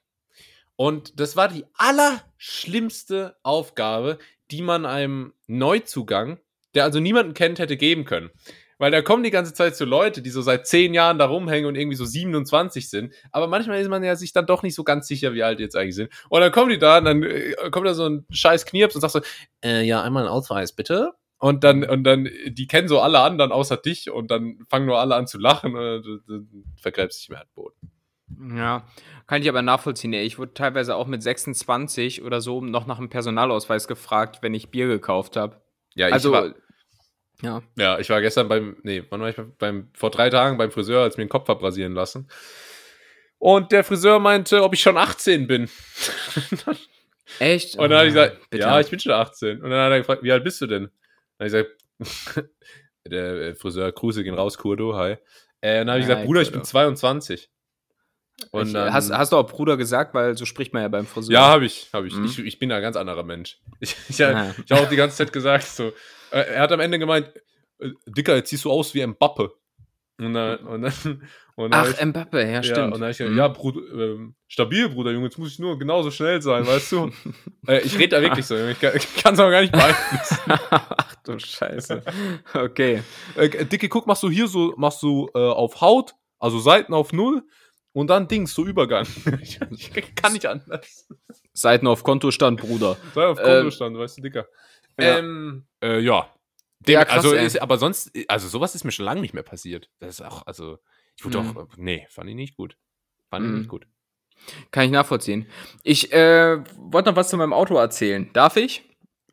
Und das war die allerschlimmste Aufgabe, die man einem Neuzugang, der also niemanden kennt, hätte geben können. Weil da kommen die ganze Zeit so Leute, die so seit zehn Jahren da rumhängen und irgendwie so 27 sind. Aber manchmal ist man ja sich dann doch nicht so ganz sicher, wie alt die jetzt eigentlich sind. Und dann kommen die da und dann äh, kommt da so ein scheiß Knirps und sagt so, äh, ja, einmal einen Ausweis, bitte. Und dann, und dann, die kennen so alle anderen außer dich und dann fangen nur alle an zu lachen und du, du vergräbst dich im Erdboden. Ja, kann ich aber nachvollziehen. Ich wurde teilweise auch mit 26 oder so noch nach einem Personalausweis gefragt, wenn ich Bier gekauft habe. Ja, ich Also, war, ja. ja, ich war gestern beim, nee, wann war ich beim, vor drei Tagen beim Friseur, als mir den Kopf hab rasieren lassen. Und der Friseur meinte, ob ich schon 18 bin. Echt? Und dann habe ich gesagt, Bitte. ja, ich bin schon 18. Und dann hat er gefragt, wie alt bist du denn? Dann habe ich gesagt, der äh, Friseur, Grüße gehen raus, Kurdo, hi. Äh, und dann habe ich gesagt, Bruder, ich bin 22. Und ich, dann, hast, hast du auch Bruder gesagt, weil so spricht man ja beim Friseur. ja, habe ich, habe ich. Mhm. ich. Ich bin ein ganz anderer Mensch. Ich, ich, Ja. ich habe auch die ganze Zeit gesagt, so, äh, er hat am Ende gemeint, äh, Dicker, jetzt siehst du aus wie ein Bappe. Und dann, und dann, und dann Ach, ich, Mbappe, ja, ja, stimmt. und dann hab ich gesagt, Mhm. ja, Bruder, ähm, stabil, Bruder, Junge, jetzt muss ich nur genauso schnell sein, weißt du? äh, ich rede da wirklich so, ich kann es aber gar nicht beeinflussen. Ach du Scheiße. Okay. äh, Dicke, guck, machst du hier so, machst du äh, auf Haut, also Seiten auf Null und dann Dings, so Übergang. ich, ich kann nicht anders. Seiten auf Kontostand, Bruder. Sei auf Ähm, Kontostand, weißt du, Dicker. ja. Ähm, äh, ja. Dem, Ja, krass, also, ist, aber sonst, also sowas ist mir schon lange nicht mehr passiert. Das ist auch, also, ich wurde Mhm. auch, nee, fand ich nicht gut. Fand ich Mhm. nicht gut. Kann ich nachvollziehen. Ich äh, wollte noch was zu meinem Auto erzählen. Darf ich?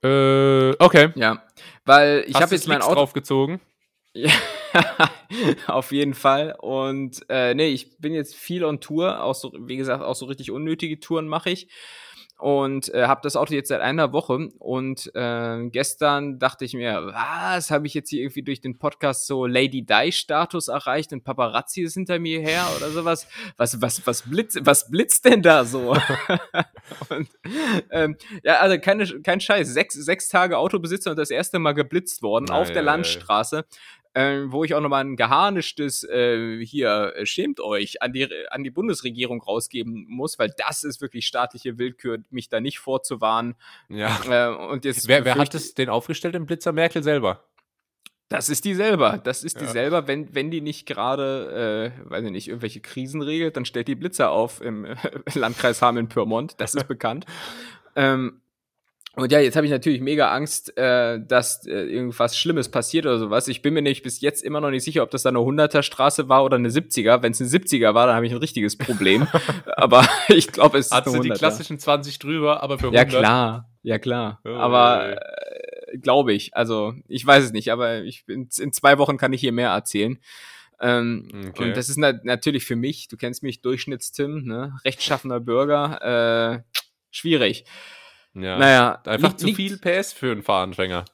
Äh, okay. Ja, weil ich habe jetzt mein Auto draufgezogen. Ja, auf jeden Fall. Und äh, nee, ich bin jetzt viel on Tour, auch so, wie gesagt, auch so richtig unnötige Touren mache ich. Und äh, habe das Auto jetzt seit einer Woche. Und äh, gestern dachte ich mir, was habe ich jetzt hier irgendwie durch den Podcast so Lady Di-Status erreicht und Paparazzi ist hinter mir her oder sowas? Was, was, was blitzt, was blitzt denn da so? und, ähm, ja, also keine, kein Scheiß. Sechs, sechs Tage Autobesitzer und das erste Mal geblitzt worden auf Ei, der. Landstraße ähm, wo ich auch nochmal ein geharnischtes äh, hier, äh, schämt euch, an die, an die Bundesregierung rausgeben muss, weil das ist wirklich staatliche Willkür, mich da nicht vorzuwarnen. Ja. Äh, und jetzt Wer, wer hat es den aufgestellt, den Blitzer Merkel selber? Das ist die selber. Das ist die Ja. selber. Wenn, wenn die nicht gerade, äh, weiß ich nicht, irgendwelche Krisen regelt, dann stellt die Blitzer auf im äh, Landkreis Hameln-Pyrmont. Das ist bekannt. Ähm, und ja, jetzt habe ich natürlich mega Angst, äh, dass äh, irgendwas Schlimmes passiert oder sowas. Ich bin mir nämlich bis jetzt immer noch nicht sicher, ob das da eine 100er Straße war oder eine 70er. Wenn es eine 70er war, dann habe ich ein richtiges Problem. Aber ich glaube, es ist Hat eine sie die 100er. klassischen 20 drüber, aber für Ja 100? klar, ja klar. Oh, aber äh, glaube ich. Also ich weiß es nicht, aber ich in, in zwei Wochen kann ich hier mehr erzählen. Ähm, Okay. Und das ist na natürlich für mich, du kennst mich, Durchschnittstim, ne? rechtschaffener Bürger, äh, schwierig. Ja. Naja, Einfach zu viel PS für einen Fahranfänger.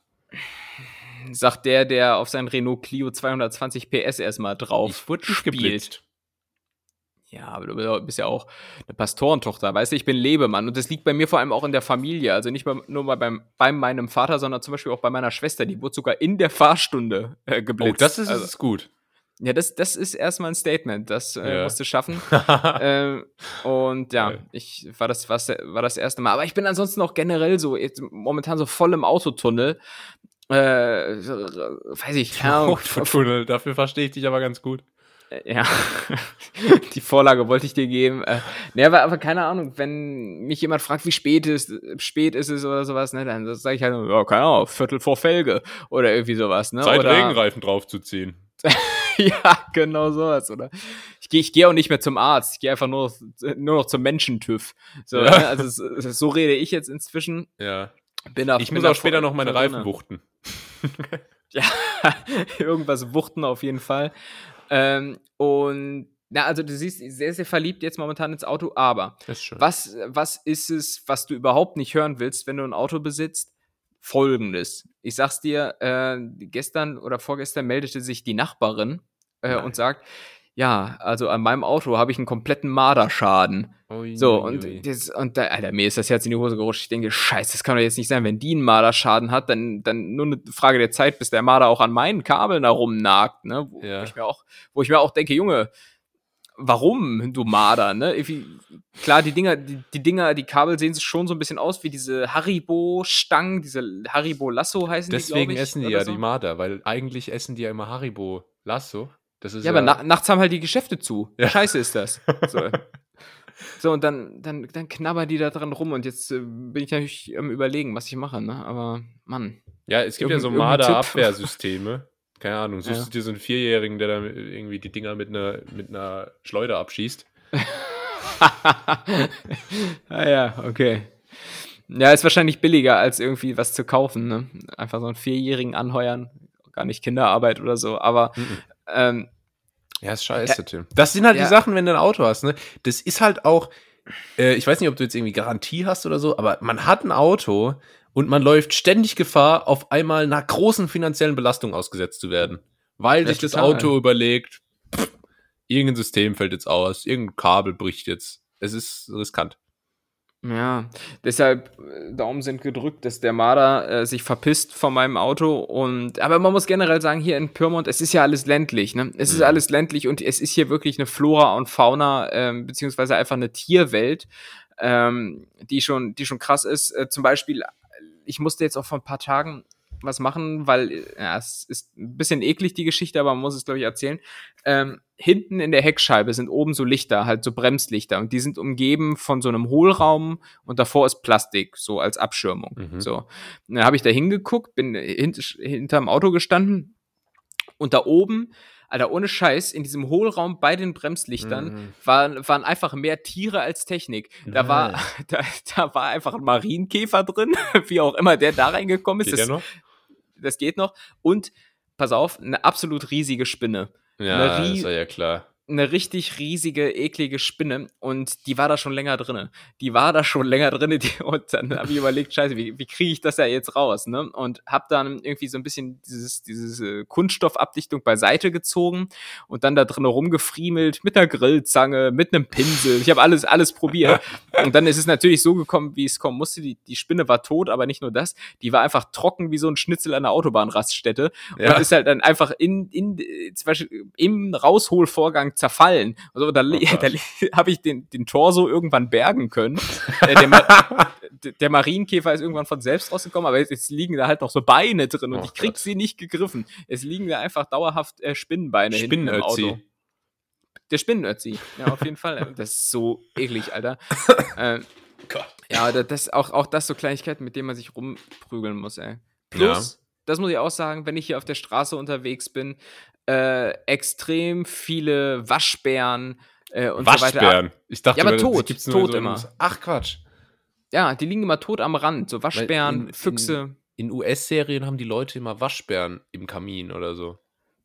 sagt der, der auf sein Renault Clio 220 PS erstmal drauf Ich spielt. geblitzt. Ja, aber du bist ja auch eine Pastorentochter, weißt du, ich bin Lebemann und das liegt bei mir vor allem auch in der Familie. Also nicht nur bei, beim, bei meinem Vater, sondern zum Beispiel auch bei meiner Schwester. Die wurde sogar in der Fahrstunde äh, geblitzt. Oh, das ist, also, ist gut. Ja, das, das ist erstmal ein Statement. Das äh, Ja. musst du schaffen. ähm, und ja, Geil. ich war das, was, war das erste Mal. Aber ich bin ansonsten auch generell so, jetzt momentan so voll im Autotunnel. Äh, weiß ich, keine Ahnung. Tunnel, dafür verstehe ich dich aber ganz gut. Ja, die Vorlage wollte ich dir geben. Äh, ne, aber, aber keine Ahnung, wenn mich jemand fragt, wie spät ist, spät ist es oder sowas, ne, dann sage ich halt, ja, keine Ahnung, Viertel vor Felge oder irgendwie sowas, ne? Zeit, oder, Regenreifen draufzuziehen. ja, genau sowas, oder? Ich gehe ich geh auch nicht mehr zum Arzt, ich gehe einfach nur, nur noch zum Menschentüv. So, Ja. ne? also so, so rede ich jetzt inzwischen. Ja. Bin da, Ich muss auch später noch meine drinne. Reifen wuchten. Ja, irgendwas wuchten auf jeden Fall. Ähm, und na, also du siehst, sehr, sehr verliebt jetzt momentan ins Auto, aber was, was ist es, was du überhaupt nicht hören willst, wenn du ein Auto besitzt? Folgendes. Ich sag's dir, äh, gestern oder vorgestern meldete sich die Nachbarin äh, und sagt, ja, also an meinem Auto habe ich einen kompletten Marderschaden. So, und, das, und da, Alter, mir ist das Herz in die Hose gerutscht. Ich denke, scheiße, das kann doch jetzt nicht sein. Wenn die einen Marderschaden hat, dann, dann nur eine Frage der Zeit, bis der Marder auch an meinen Kabeln da rumnagt, ne? Wo, Ja. wo, ich mir auch, wo ich mir auch denke, Junge, warum, du Marder, ne? Irgendwie, klar, die Dinger, die, die Dinger, die Kabel sehen schon so ein bisschen aus wie diese Haribo-Stangen, diese Haribo-Lasso heißen Deswegen die, ich, essen die ja so. die Marder, weil eigentlich essen die ja immer Haribo Lasso. Das ist Ja, aber na nachts haben halt die Geschäfte zu. Ja. Scheiße ist das. So. So, und dann, dann, dann knabbern die da dran rum und jetzt äh, bin ich natürlich am überlegen, was ich mache, ne? Aber Mann. Ja, es gibt ja so? Marder-Abwehrsysteme. Keine Ahnung, suchst Ja. du dir so einen Vierjährigen, der dann irgendwie die Dinger mit einer mit einer Schleuder abschießt. ah ja, okay. Ja, ist wahrscheinlich billiger, als irgendwie was zu kaufen, ne? Einfach so einen Vierjährigen anheuern. Gar nicht Kinderarbeit oder so, aber Mhm. ähm, Ja, ist scheiße, Tim. Das sind halt Ja. die Sachen, wenn du ein Auto hast, ne? Das ist halt auch, äh, ich weiß nicht, ob du jetzt irgendwie Garantie hast oder so, aber man hat ein Auto und man läuft ständig Gefahr, auf einmal einer großen finanziellen Belastung ausgesetzt zu werden. Weil sich das total. Auto überlegt, pff, irgendein System fällt jetzt aus, irgendein Kabel bricht jetzt. Es ist riskant. Ja, deshalb äh, Daumen sind gedrückt, dass der Marder äh, sich verpisst von meinem Auto und aber man muss generell sagen, hier in Pyrmont, es ist ja alles ländlich, ne? Es ist Mhm. alles ländlich und es ist hier wirklich eine Flora und Fauna, ähm, beziehungsweise einfach eine Tierwelt, ähm, die schon, die schon krass ist. Äh, zum Beispiel, ich musste jetzt auch vor ein paar Tagen was machen, weil ja, es ist ein bisschen eklig, die Geschichte, aber man muss es, glaube ich, erzählen. Ähm, hinten in der Heckscheibe sind oben so Lichter, halt so Bremslichter und die sind umgeben von so einem Hohlraum und davor ist Plastik, so als Abschirmung. Mhm. So. Und dann habe ich da hingeguckt, bin hint, hinterm Auto gestanden und da oben Alter, ohne Scheiß, in diesem Hohlraum bei den Bremslichtern mhm. waren, waren einfach mehr Tiere als Technik. Da war, da, da war einfach ein Marienkäfer drin, wie auch immer der da reingekommen ist. Geht das, noch? das geht noch. Und, pass auf, eine absolut riesige Spinne. Ja, das war ja klar eine richtig riesige, eklige Spinne und die war da schon länger drinne. Die war da schon länger drinne die, und dann habe ich überlegt, scheiße, wie, wie kriege ich das ja jetzt raus, ne? Und habe dann irgendwie so ein bisschen dieses, diese Kunststoffabdichtung beiseite gezogen und dann da drinne rumgefriemelt mit einer Grillzange, mit einem Pinsel. Ich habe alles, alles probiert. Und dann ist es natürlich so gekommen, wie es kommen musste. Die, die Spinne war tot, aber nicht nur das, die war einfach trocken wie so ein Schnitzel an der Autobahnraststätte ja. und ist halt dann einfach in, in, zum Beispiel im Rausholvorgang zerfallen. Also da, oh da habe ich den, den Torso irgendwann bergen können. äh, der, Ma der, Marienkäfer ist irgendwann von selbst rausgekommen, aber jetzt, jetzt, liegen da halt noch so Beine drin und oh ich krieg Gott. sie nicht gegriffen. Es liegen da einfach dauerhaft äh, Spinnenbeine hinten im Auto. Der Spinnenötzi, ja, auf jeden Fall. Das ist so eklig, Alter. äh, Gott. Ja, das, auch, auch das so Kleinigkeiten, mit denen man sich rumprügeln muss, ey. Plus, ja. das muss ich auch sagen, wenn ich hier auf der Straße unterwegs bin, äh, extrem viele Waschbären äh, und Waschbären. so weiter. Ich dachte, ja, aber tot, gibt's tot so immer. Ach Quatsch. Ja, die liegen immer tot am Rand, so Waschbären, in, Füchse. In, in US-Serien haben die Leute immer Waschbären im Kamin oder so.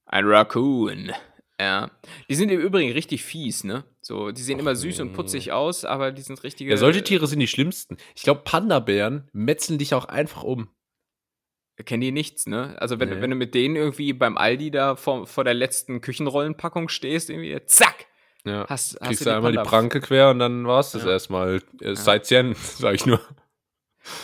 Ein Raccoon. Ja. Die sind im Übrigen richtig fies, ne? So, die sehen Ach, immer süß und putzig aus, aber die sind richtige. Ja, solche Tiere sind die schlimmsten. Ich glaube, Panda-Bären metzeln dich auch einfach um kennen die nichts, ne? Also wenn, nee. wenn du mit denen irgendwie beim Aldi da vor, vor der letzten Küchenrollenpackung stehst, irgendwie, zack! Ja. Hast, Kriegst hast du einmal die Pranke quer und dann war es das ja. erstmal. Äh, ja. Seitchen, sag ich nur.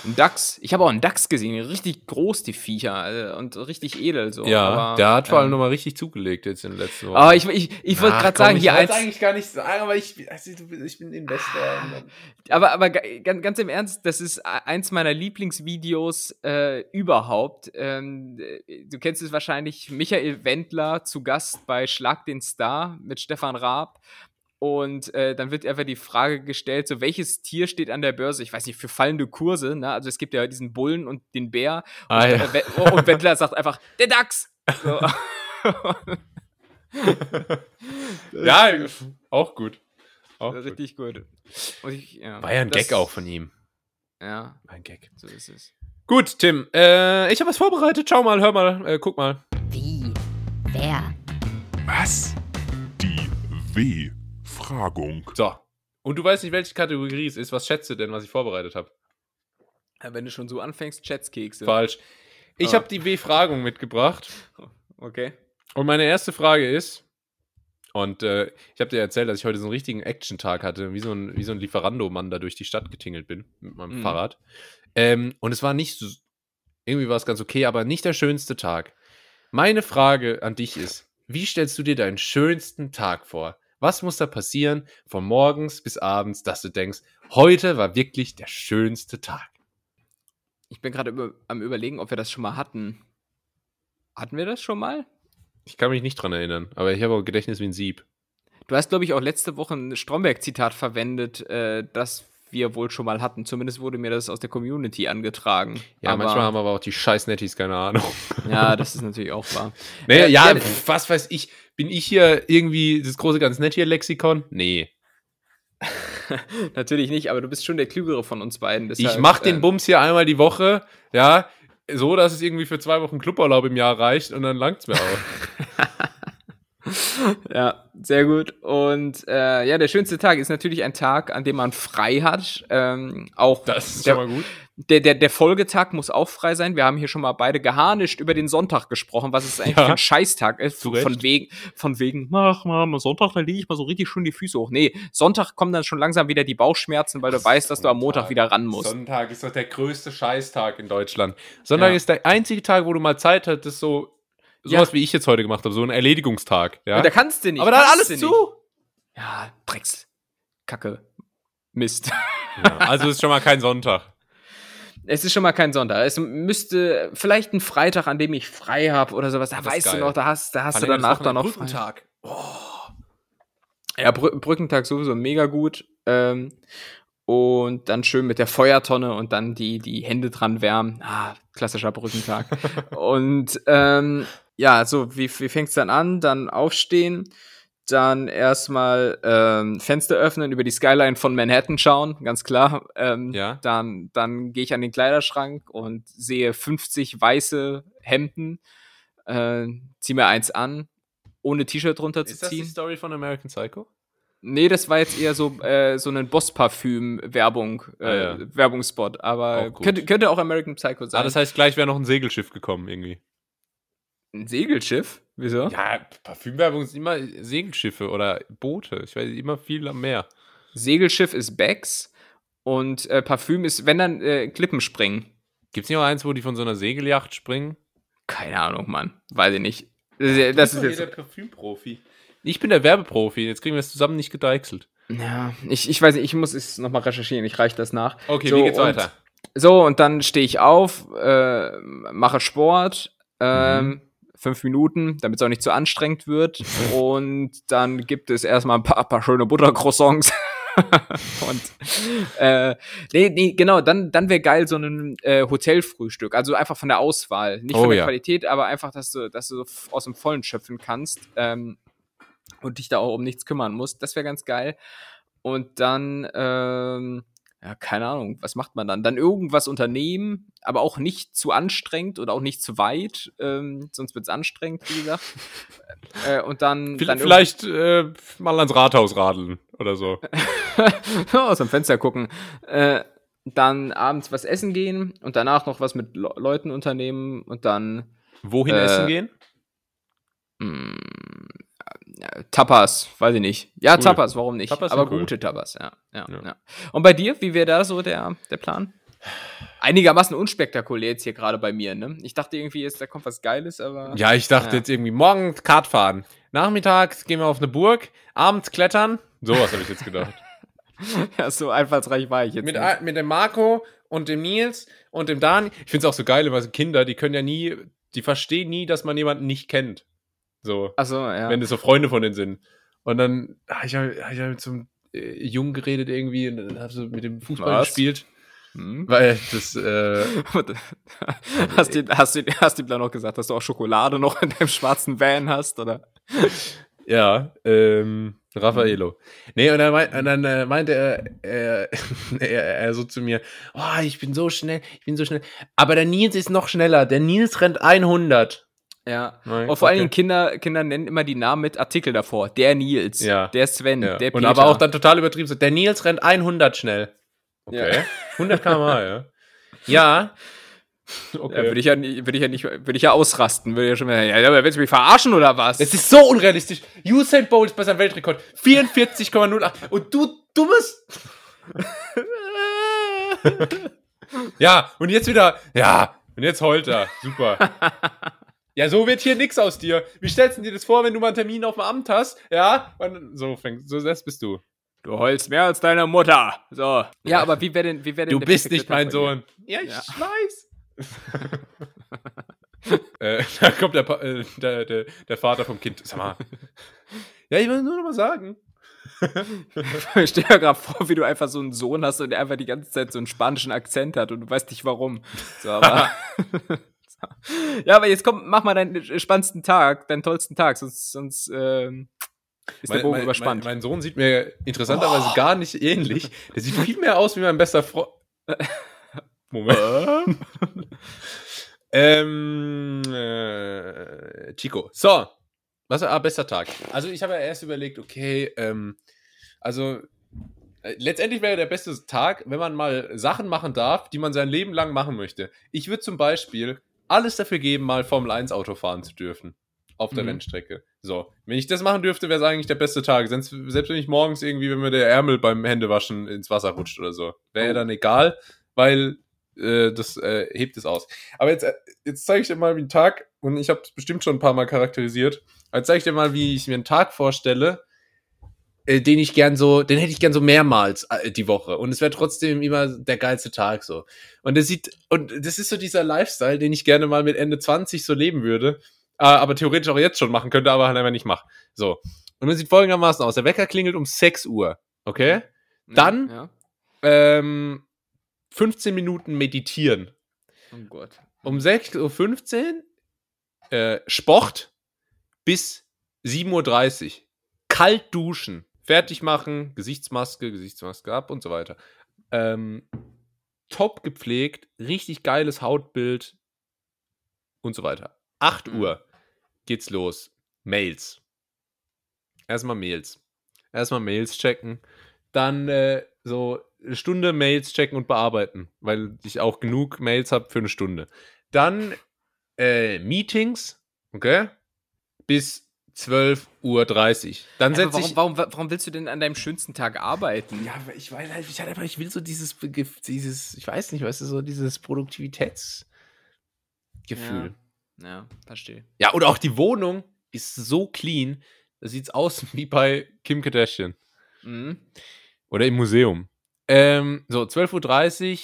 Ein Dachs. Ich habe auch einen Dachs gesehen, richtig groß, die Viecher äh, und richtig edel so. Ja, aber, der hat vor allem ähm, nochmal richtig zugelegt jetzt in den letzten Wochen. Aber ich, ich, ich wollte gerade sagen, hier als. Ich eigentlich gar nicht sagen, aber ich, also, ich bin Investor. aber, aber ganz, ganz im Ernst, das ist eins meiner Lieblingsvideos äh, überhaupt. Ähm, du kennst es wahrscheinlich, Michael Wendler zu Gast bei Schlag den Star mit Stefan Raab. Und äh, dann wird einfach die Frage gestellt, so welches Tier steht an der Börse? Ich weiß nicht, für fallende Kurse. Ne? Also es gibt ja diesen Bullen und den Bär. Ah, und, ja. äh, oh, und Wendler sagt einfach, der Dachs! So. ja, auch gut. Auch richtig gut. gut. Ich, ja, War ja ein das, Gag auch von ihm. Ja. Ein Gag. So ist es. Gut, Tim. Äh, ich habe was vorbereitet. Schau mal, hör mal, äh, guck mal. Wie? Wer? Was? Die W. Befragung. So. Und du weißt nicht, welche Kategorie es ist. Was schätzt du denn, was ich vorbereitet habe? Ja, wenn du schon so anfängst, Schätzkekse. Falsch. Ich oh. habe die W-Fragung mitgebracht. Okay. Und meine erste Frage ist, und äh, ich habe dir erzählt, dass ich heute so einen richtigen Action-Tag hatte, wie so ein, wie so ein Lieferando-Mann da durch die Stadt getingelt bin mit meinem mhm. Fahrrad. Ähm, und es war nicht so, irgendwie war es ganz okay, aber nicht der schönste Tag. Meine Frage an dich ist, wie stellst du dir deinen schönsten Tag vor? Was muss da passieren von morgens bis abends, dass du denkst, heute war wirklich der schönste Tag? Ich bin gerade über, am Überlegen, ob wir das schon mal hatten. Hatten wir das schon mal? Ich kann mich nicht dran erinnern, aber ich habe auch Gedächtnis wie ein Sieb. Du hast, glaube ich, auch letzte Woche ein Stromberg-Zitat verwendet, äh, das wir wohl schon mal hatten. Zumindest wurde mir das aus der Community angetragen. Ja, aber, manchmal haben aber auch die scheiß Netties keine Ahnung. Ja, das ist natürlich auch wahr. Naja, äh, ja, ja, was weiß ich. Bin ich hier irgendwie das große ganz nett hier Lexikon? Nee. Natürlich nicht, aber du bist schon der Klügere von uns beiden. Deshalb, ich mach den äh, Bums hier einmal die Woche, ja, so, dass es irgendwie für zwei Wochen Cluburlaub im Jahr reicht und dann langt's mir auch. ja, sehr gut. Und äh, ja, der schönste Tag ist natürlich ein Tag, an dem man frei hat. Ähm, auch das ist der, schon mal gut. Der, der, der Folgetag muss auch frei sein. Wir haben hier schon mal beide geharnischt über den Sonntag gesprochen, was es eigentlich ja. für ein Scheißtag ist. Von, von wegen, von wegen, ach mal, am Sonntag, da lege ich mal so richtig schön die Füße hoch. Nee, Sonntag kommen dann schon langsam wieder die Bauchschmerzen, weil du Sonntag. weißt, dass du am Montag wieder ran musst. Sonntag ist doch der größte Scheißtag in Deutschland. Sonntag ja. ist der einzige Tag, wo du mal Zeit hattest, so sowas ja. wie ich jetzt heute gemacht habe, so ein Erledigungstag. Ja? Und da kannst du nicht. Aber dann alles zu. Nicht. Ja, Drecks. Kacke. Mist. Ja, also ist schon mal kein Sonntag. Es ist schon mal kein Sonntag. Es müsste vielleicht ein Freitag, an dem ich frei habe oder sowas. Da weißt geil. du noch, da hast, da hast du danach dann noch Brückentag. Oh. Ja, Br Brückentag sowieso mega gut. Ähm, und dann schön mit der Feuertonne und dann die, die Hände dran wärmen. Ah, klassischer Brückentag. und ähm, ja, so, wie, wie fängt's dann an? Dann aufstehen, dann erstmal ähm, Fenster öffnen, über die Skyline von Manhattan schauen, ganz klar. Ähm, Ja. Dann, dann gehe ich an den Kleiderschrank und sehe 50 weiße Hemden, äh, ziehe mir eins an, ohne T-Shirt drunter zu Ist das die ziehen. Story von American Psycho? Nee, das war jetzt eher so, äh, so ein Boss-Parfüm-Werbung, äh, Ah, ja. Werbungsspot. Aber Auch könnte, könnte auch American Psycho sein. Ah, das heißt, gleich wäre noch ein Segelschiff gekommen irgendwie. Ein Segelschiff? Wieso? Ja, Parfümwerbung sind immer Segelschiffe oder Boote. Ich weiß immer viel am Meer. Segelschiff ist Becks und äh, Parfüm ist, wenn dann, äh, Klippenspringen. Gibt es nicht auch eins, wo die von so einer Segelyacht springen? Keine Ahnung, Mann. Weiß ich nicht. Das, ist- das ist der jetzt. Parfümprofi. Ich bin der Werbeprofi. Jetzt kriegen wir es zusammen nicht gedeichselt. Ja, ich, ich weiß nicht, ich muss es nochmal recherchieren, ich reiche das nach. Okay, So, wie geht's und- weiter? So, und dann stehe ich auf, äh, mache Sport, ähm, fünf Minuten, damit es auch nicht zu anstrengend wird. und dann gibt es erstmal ein paar, paar schöne Buttercroissants. und äh, nee, nee, genau, dann, dann wäre geil so ein äh, Hotelfrühstück. Also einfach von der Auswahl. Nicht Oh von der ja. Qualität, aber einfach, dass du, dass du aus dem Vollen schöpfen kannst. Ähm, und dich da auch um nichts kümmern musst. Das wäre ganz geil. Und dann, ähm, ja, keine Ahnung, was macht man dann? Dann irgendwas unternehmen, aber auch nicht zu anstrengend oder auch nicht zu weit, ähm, sonst wird es anstrengend, wie gesagt. äh, und dann, dann Vielleicht äh, mal ans Rathaus radeln oder so. aus dem Fenster gucken. Äh, dann abends was essen gehen und danach noch was mit Le Leuten unternehmen und dann Wohin Äh, essen gehen? mh, ja, Tapas, weiß ich nicht. Ja, Cool. Tapas, warum nicht? Tapas Aber cool. gute Tapas, ja, ja, Ja. ja. Und bei dir, wie wäre da so der, der Plan? Einigermaßen unspektakulär jetzt hier gerade bei mir, ne? Ich dachte irgendwie, jetzt, da kommt was Geiles, aber. Ja, ich dachte Ja. jetzt irgendwie morgen Kart fahren. Nachmittags gehen wir auf eine Burg, abends klettern. Sowas habe ich jetzt gedacht. Ja, so einfallsreich war ich jetzt. mit, nicht. mit dem Marco und dem Nils und dem Dan. Ich finde es auch so geil, weil Kinder, die können ja nie, die verstehen nie, dass man jemanden nicht kennt. So, Achso, ja. wenn das so Freunde von denen sind. Und dann habe ich, hab ich hab mit so einem äh, Jungen geredet irgendwie und dann habe so mit dem Fußball Was? gespielt. Hm? Weil das, äh, hast, du, hast, du, hast du ihm dann noch gesagt, dass du auch Schokolade noch in deinem schwarzen Van hast, oder? Ja, ähm, Raffaello. Nee, und dann, meint, und dann äh, meinte er, er, er, er so zu mir, oh, ich bin so schnell, ich bin so schnell. Aber der Nils ist noch schneller. Der Nils rennt 100. Ja. Nein, Und vor allen okay. Dingen Kinder, Kinder nennen immer die Namen mit Artikel davor. Der Nils, Ja. der Sven, Ja. der Und Peter. aber auch dann total übertrieben. So, der Nils rennt 100 schnell. Okay. Ja. 100 km/h, ja. Ja. Ja, Okay. würde ich ja, würde ich ja nicht, würde ich ja ausrasten, würde ich ja schon mal, ja, aber willst du mich verarschen oder was? Das ist so unrealistisch. Usain Bolt ist bei seinem Weltrekord 44,08 und du dummes. ja, und jetzt wieder. Ja, und jetzt heult er. Super. Ja, so wird hier nix aus dir. Wie stellst du dir das vor, wenn du mal einen Termin auf dem Amt hast? Ja, und so fängst so das bist du. du heulst mehr als deine Mutter. So. Ja, aber wie wäre denn, wie wäre denn Du der bist nicht mein? Sohn. Ja, ich Ja. weiß. äh, da kommt der, Pa- äh, der, der, der Vater vom Kind. Sag mal. Ja, ich will nur noch mal sagen. Ich stell mir gerade vor, wie du einfach so einen Sohn hast und der einfach die ganze Zeit so einen spanischen Akzent hat und du weißt nicht warum. So, aber. Ja, aber jetzt komm, mach mal deinen spannendsten Tag, deinen tollsten Tag, sonst, sonst ähm, ist der Mein, Bogen mein, überspannt. mein, mein Sohn sieht mir interessanterweise gar nicht ähnlich. Der sieht viel mehr aus wie mein bester Freund. Moment. ähm, äh, Chico. So. Was ah, bester Tag? Also ich habe ja erst überlegt, okay, ähm, also äh, letztendlich wäre der beste Tag, wenn man mal Sachen machen darf, die man sein Leben lang machen möchte. Ich würde zum Beispiel alles dafür geben, mal Formel 1 Auto fahren zu dürfen. Auf der Mhm. Rennstrecke. So. Wenn ich das machen dürfte, wäre es eigentlich der beste Tag. Selbst, selbst wenn ich morgens irgendwie, wenn mir der Ärmel beim Händewaschen ins Wasser rutscht oder so. Wäre Oh. dann egal, weil äh, das äh, hebt es aus. Aber jetzt, äh, jetzt zeige ich dir mal, wie ein Tag, und ich habe es bestimmt schon ein paar Mal charakterisiert, jetzt zeige ich dir mal, wie ich mir einen Tag vorstelle, äh, den ich gern so, den hätte ich gern so mehrmals äh, die Woche. Und es wäre trotzdem immer der geilste Tag so. Und das sieht, und das ist so dieser Lifestyle, den ich gerne mal mit Ende 20 so leben würde, äh, aber theoretisch auch jetzt schon machen könnte, aber halt einfach nicht mache. So. Und das sieht folgendermaßen aus. Der Wecker klingelt um 6 Uhr. Okay? dann- Ja. Ähm, 15 Minuten meditieren. Oh Gott. Um 6.15 Uhr Äh, Sport bis 7.30 Uhr. Kalt duschen. Fertig machen, Gesichtsmaske, Gesichtsmaske ab und so weiter. Ähm, top gepflegt, richtig geiles Hautbild und so weiter. 8 Mhm. Uhr geht's los. Mails. Erstmal Mails. Erstmal Mails checken. Dann äh, so eine Stunde Mails checken und bearbeiten, weil ich auch genug Mails habe für eine Stunde. Dann äh, Meetings, okay, bis 12.30 Uhr. Dann Ja, setze warum, ich. warum, warum willst du denn an deinem schönsten Tag arbeiten? Ja, ich weiß halt, ich, halt einfach, ich will so dieses, dieses, ich weiß nicht, weißt du, so dieses Produktivitätsgefühl. Ja, verstehe. Ja. oder auch die Wohnung ist so clean, da sieht's aus wie bei Kim Kardashian. Mhm. Oder im Museum. Ähm, so, 12.30 Uhr,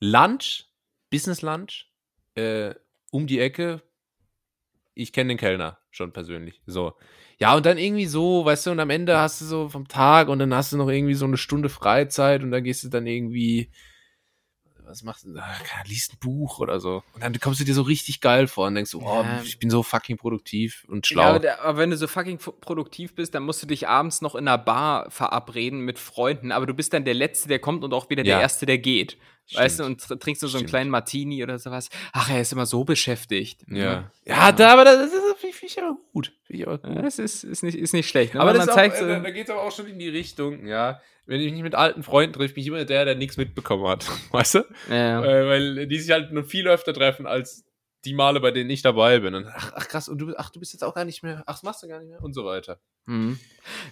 Lunch, Business Lunch, äh, um die Ecke. Ich kenne den Kellner schon persönlich. So. Ja, und dann irgendwie so, weißt du, und am Ende hast du so vom Tag und dann hast du noch irgendwie so eine Stunde Freizeit und dann gehst du dann irgendwie, was machst du, liest ein Buch oder so. Und dann kommst du dir so richtig geil vor und denkst so, oh, Ja. ich bin so fucking produktiv und schlau. Ja, aber, der, aber wenn du so fucking produktiv bist, dann musst du dich abends noch in einer Bar verabreden mit Freunden, aber du bist dann der Letzte, der kommt und auch wieder der Ja. Erste, der geht. Weißt du, Stimmt. und tr- trinkst du so einen Stimmt. kleinen Martini oder sowas. Ach, er ist immer so beschäftigt. Ja. Ja, da, aber das, das finde ich aber gut. Find ich aber gut. Ja, Das ist, ist, nicht, ist nicht schlecht. Ne? Aber Weil das man ist auch, zeigt so, äh, da geht es aber auch schon in die Richtung, ja. Wenn ich mich mit alten Freunden treffe, bin ich immer der, der nichts mitbekommen hat. Weißt du? ja. Äh, weil die sich halt nur viel öfter treffen als die Male, bei denen ich dabei bin. Und ach, ach krass, und du, ach, du bist jetzt auch gar nicht mehr, ach, das machst du gar nicht mehr und so weiter. Mhm.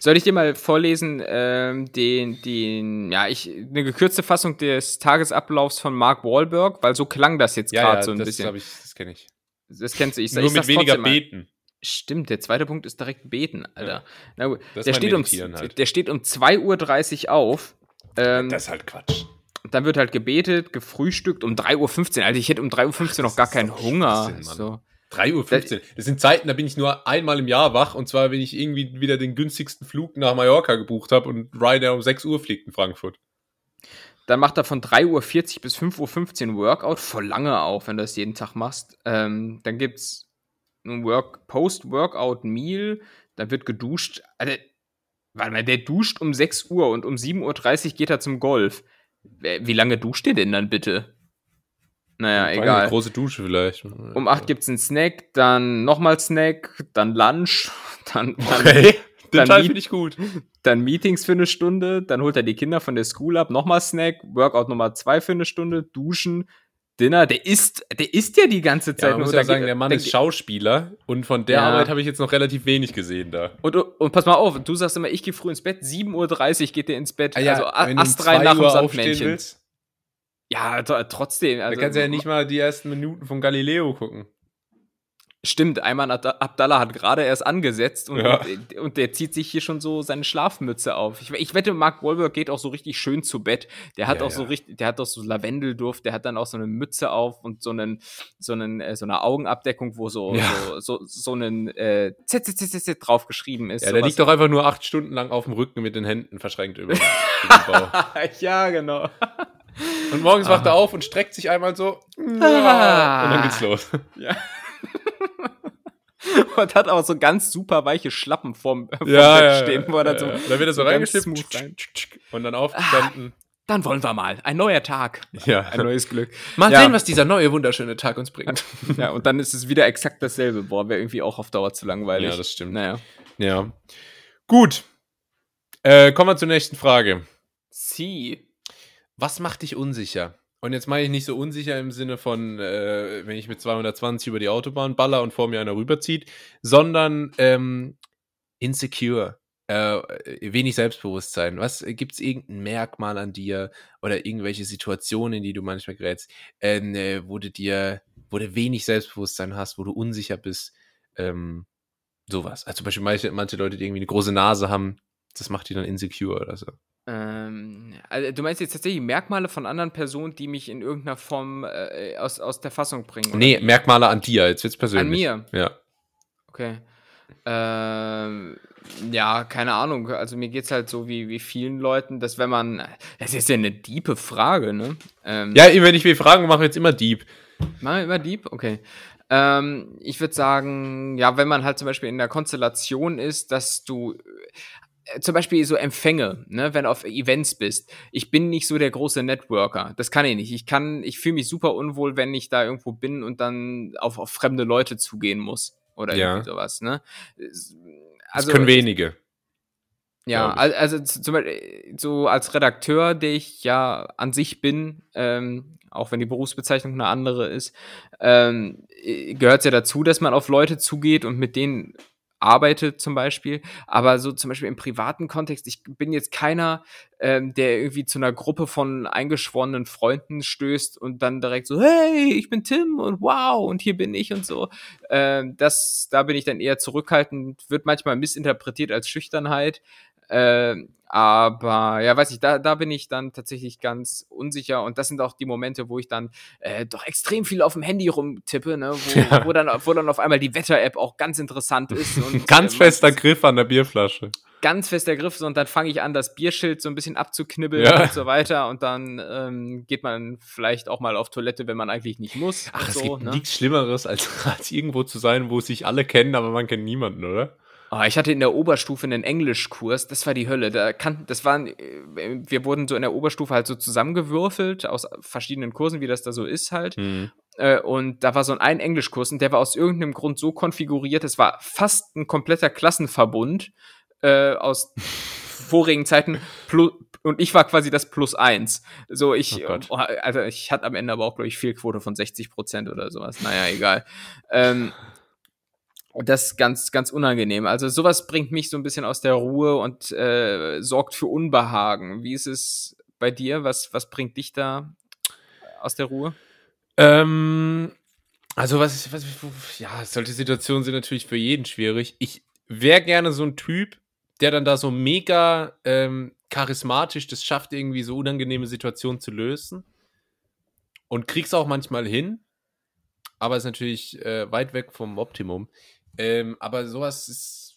Soll ich dir mal vorlesen, ähm, den, den, ja, ich, eine gekürzte Fassung des Tagesablaufs von Mark Wahlberg, weil so klang das jetzt gerade so ein das bisschen. ich, das kenne ich. das kennst du. Ich, Nur ich mit weniger trotzdem mal. Stimmt, der zweite Punkt ist direkt beten, Alter. Ja. Na Der steht, um, halt. der steht um 2.30 Uhr auf. Ähm, Das ist halt Quatsch. dann wird halt gebetet, gefrühstückt um 3.15 Uhr. Alter, ich hätte um 3.15 Uhr noch gar keinen Hunger. So. 3.15 Uhr. Das sind Zeiten, da bin ich nur einmal im Jahr wach und zwar, wenn ich irgendwie wieder den günstigsten Flug nach Mallorca gebucht habe und Ryanair um 6 Uhr fliegt in Frankfurt. Dann macht er von 3.40 Uhr bis 5.15 Uhr Workout, voll lange auch, wenn du das jeden Tag machst. Ähm, dann gibt's ein Work Post-Workout-Meal, dann wird geduscht. Alter, warte mal, der duscht um 6 Uhr und um 7.30 Uhr geht er zum Golf. Wie lange duscht der denn dann bitte? Naja, Eine egal. große Dusche vielleicht. Um 8 gibt's einen Snack, dann nochmal Snack, dann Lunch, dann, dann, Okay, den dann Teil finde ich gut. dann Meetings für eine Stunde, dann holt er die Kinder von der School ab, nochmal Snack, Workout Nummer zwei für eine Stunde, Duschen, Dinner. Der isst, der isst ja die ganze Ja, Zeit. man muss ja Da sagen, der Mann da ist Schauspieler und von der Ja. Arbeit habe ich jetzt noch relativ wenig gesehen da. und, und pass mal auf, du sagst immer, ich gehe früh ins Bett, 7.30 Uhr geht der ins Bett. also a- wenn du um astrein 2 nach dem Sandmännchen. Ja, tr- trotzdem. da Also, kannst du ja nicht mal die ersten Minuten von Galileo gucken. Stimmt, Ayman Abdallah hat gerade erst angesetzt und, Ja. und, und der zieht sich hier schon so seine Schlafmütze auf. Ich, ich wette, Mark Wahlberg geht auch so richtig schön zu Bett. Der hat Ja, auch so ja. richtig, der hat auch so Lavendelduft, der hat dann auch so eine Mütze auf und so einen, so einen, äh, so eine Augenabdeckung, wo so, so, so, so ein äh, Z, Z, Z, Z, Z drauf geschrieben ist. Ja, der liegt doch einfach nur acht Stunden lang auf dem Rücken mit den Händen verschränkt über den Bauch. ja, genau. Und morgens wacht er auf und streckt sich einmal so. Und dann geht's los. Ja. und hat auch so ganz super weiche Schlappen vorm, vorm Ja, Bett ja, stehen, wo er dann so, ja. Da wird er so so ganz reingeschippt smooth rein. und dann aufgestanden. Dann wollen wir mal. Ein neuer Tag. Ja. Ein neues Glück. Mal Ja. sehen, was dieser neue, wunderschöne Tag uns bringt. Ja, und dann ist es wieder exakt dasselbe. Boah, wäre irgendwie auch auf Dauer zu langweilig. Ja, das stimmt. Naja. Ja. Gut. Äh, kommen wir zur nächsten Frage. Sie. Was macht dich unsicher? Und jetzt meine ich nicht so unsicher im Sinne von, äh, wenn ich mit 220 über die Autobahn baller und vor mir einer rüberzieht, sondern ähm, insecure. Äh, wenig Selbstbewusstsein. Was gibt es irgendein Merkmal an dir oder irgendwelche Situationen, in die du manchmal gerätst, ähm, äh, wo du dir, wo du wenig Selbstbewusstsein hast, wo du unsicher bist? Ähm, sowas. Also zum Beispiel manche, manche Leute, die irgendwie eine große Nase haben, das macht die dann insecure oder so. Ähm, also du meinst jetzt tatsächlich Merkmale von anderen Personen, die mich in irgendeiner Form äh, aus, aus der Fassung bringen? oder Nee? Merkmale an dir, jetzt wird's persönlich. An mir? Ja. Okay. Ähm, ja, keine Ahnung. Also mir geht's halt so wie, wie vielen Leuten, dass wenn man. Das ist ja eine diepe Frage, ne? Ähm, Ja, wenn ich will Fragen mache, jetzt immer. Machen wir immer Dieb? Okay. Ähm, ich würde sagen, ja, wenn man halt zum Beispiel in der Konstellation ist, dass du zum Beispiel so Empfänge, ne, wenn du auf Events bist. Ich bin nicht so der große Networker. Das kann ich nicht. Ich kann, ich fühle mich super unwohl, wenn ich da irgendwo bin und dann auf, auf fremde Leute zugehen muss. Oder Ja. irgendwie sowas, ne? Das Also, können wenige. ja, also zum Beispiel so als Redakteur, der ich ja an sich bin, ähm, auch wenn die Berufsbezeichnung eine andere ist, ähm, gehört es ja dazu, dass man auf Leute zugeht und mit denen arbeitet zum Beispiel. Aber so zum Beispiel im privaten Kontext, ich bin jetzt keiner, ähm, der irgendwie zu einer Gruppe von eingeschworenen Freunden stößt und dann direkt so, hey, ich bin Tim und wow, und hier bin ich und so. Ähm, das, da bin ich dann eher zurückhaltend, wird manchmal missinterpretiert als Schüchternheit. Ähm, aber ja, weiß ich, da, da bin ich dann tatsächlich ganz unsicher und das sind auch die Momente, wo ich dann äh, doch extrem viel auf dem Handy rumtippe, ne, wo, Ja. wo, dann, wo dann auf einmal die Wetter-App auch ganz interessant ist. Und, Ganz äh, fester Griff an der Bierflasche. Ganz fester Griff und dann fange ich an, das Bierschild so ein bisschen abzuknibbeln Ja. und so weiter und dann ähm, geht man vielleicht auch mal auf Toilette, wenn man eigentlich nicht muss. Ach, es so, gibt ne? nichts Schlimmeres, als, als irgendwo zu sein, wo sich alle kennen, aber man kennt niemanden, oder? Oh, ich hatte in der Oberstufe einen Englischkurs, das war die Hölle. Da kann, das waren, äh, wir wurden so in der Oberstufe halt so zusammengewürfelt aus verschiedenen Kursen, wie das da so ist halt. Äh, und da war so ein, Englischkurs und der war aus irgendeinem Grund so konfiguriert, es war fast ein kompletter Klassenverbund äh, aus vorigen Zeiten plus, und ich war quasi das Plus eins. So, ich, Oh oh, also ich hatte am Ende aber auch, glaube ich, Fehlquote von 60 Prozent oder sowas. Naja, egal. ähm, das ist ganz, ganz unangenehm. Also sowas bringt mich so ein bisschen aus der Ruhe und äh, sorgt für Unbehagen. Wie ist es bei dir? Was, was bringt dich da aus der Ruhe? Ähm, also was, was ja, solche Situationen sind natürlich für jeden schwierig. Ich wäre gerne so ein Typ, der dann da so mega ähm, charismatisch das schafft, irgendwie so unangenehme Situationen zu lösen. Und krieg's auch manchmal hin, aber ist natürlich äh, weit weg vom Optimum. Ähm, aber sowas ist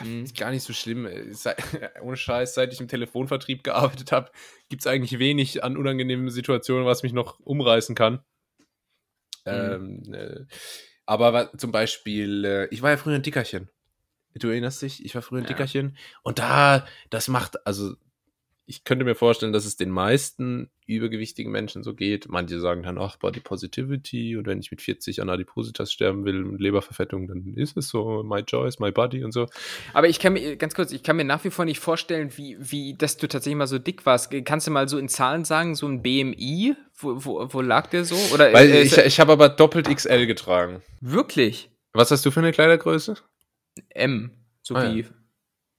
Mhm. gar nicht so schlimm. Äh, Sei, ohne Scheiß, seit ich im Telefonvertrieb gearbeitet habe, gibt es eigentlich wenig an unangenehmen Situationen, was mich noch umreißen kann. Ähm, äh, aber zum Beispiel, äh, ich war ja früher ein Dickerchen. Du erinnerst dich? Ich war früher ein Ja. Dickerchen. Und da, das macht, also ich könnte mir vorstellen, dass es den meisten übergewichtigen Menschen so geht. Manche sagen dann, ach, Body Positivity und wenn ich mit 40 an Adipositas sterben will und Leberverfettung, dann ist es so, my choice, my body und so. Aber ich kann mir, ganz kurz, ich kann mir nach wie vor nicht vorstellen, wie, wie, dass du tatsächlich mal so dick warst. Kannst du mal so in Zahlen sagen, so ein BMI? Wo, wo, wo lag der so? Oder Weil äh, ich, ich habe aber doppelt XL getragen. wirklich? Was hast du für eine Kleidergröße? M. So Ah, wie.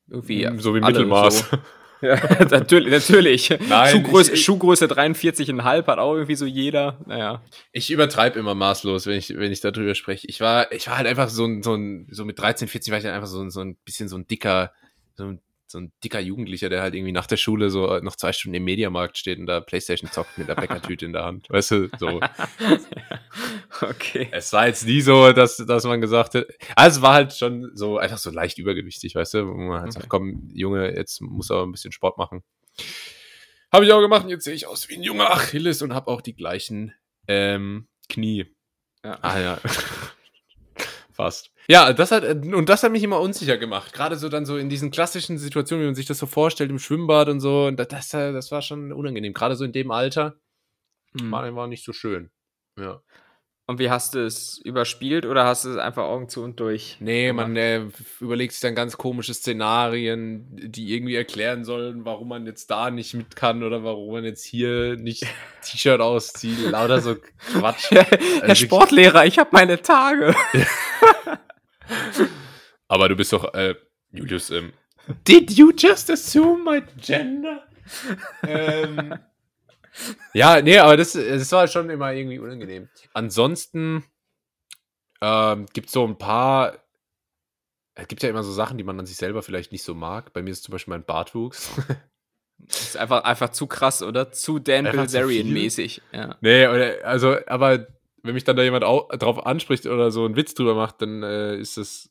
Irgendwie. so wie Mittelmaß. So. Ja, natürlich. natürlich. Nein, Schuhgröße, ich- Schuhgröße 43,5 hat auch irgendwie so jeder. Naja. Ich übertreibe immer maßlos, wenn ich, wenn ich darüber spreche. Ich war, ich war halt einfach so ein, so ein, so mit 13, 14 war ich halt einfach so ein, so ein bisschen so ein dicker, so ein, so ein dicker Jugendlicher, der halt irgendwie nach der Schule so noch zwei Stunden im Mediamarkt steht und da Playstation zockt mit der Bäckertüte in der Hand. Weißt du, so. Okay. Es war jetzt nie so, dass, dass man gesagt hat, also es war halt schon so, einfach so leicht übergewichtig, weißt du, wo man halt sagt, Okay. komm, Junge, jetzt muss er ein bisschen Sport machen. Habe ich auch gemacht und jetzt sehe ich aus wie ein junger Achilles und habe auch die gleichen ähm, Knie. Ja. Ah ja. Fast. Ja, das hat, und das hat mich immer unsicher gemacht. Gerade so dann so in diesen klassischen Situationen, wie man sich das so vorstellt, im Schwimmbad und so. Und das, das, war schon unangenehm. Gerade so in dem Alter Hm. war, war nicht so schön. Ja. Und wie hast du es überspielt oder hast du es einfach Augen zu und durch? Nee, gemacht? man äh, überlegt sich dann ganz komische Szenarien, die irgendwie erklären sollen, warum man jetzt da nicht mit kann oder warum man jetzt hier nicht T-Shirt auszieht. Lauter so Quatsch. Herr Also Sportlehrer, ich habe meine Tage. Aber du bist doch, äh, Julius, ähm, Did you just assume my gender? ähm, ja, nee, aber das, das war schon immer irgendwie unangenehm. Ansonsten ähm, gibt es so ein paar. Es gibt ja immer so Sachen, die man an sich selber vielleicht nicht so mag. Bei mir ist zum Beispiel mein Bartwuchs. Das ist einfach, einfach zu krass, oder? Zu Dan Bilzerian-mäßig. Ja. nee, oder, also, aber wenn mich dann da jemand au drauf anspricht oder so einen Witz drüber macht, dann äh, ist das.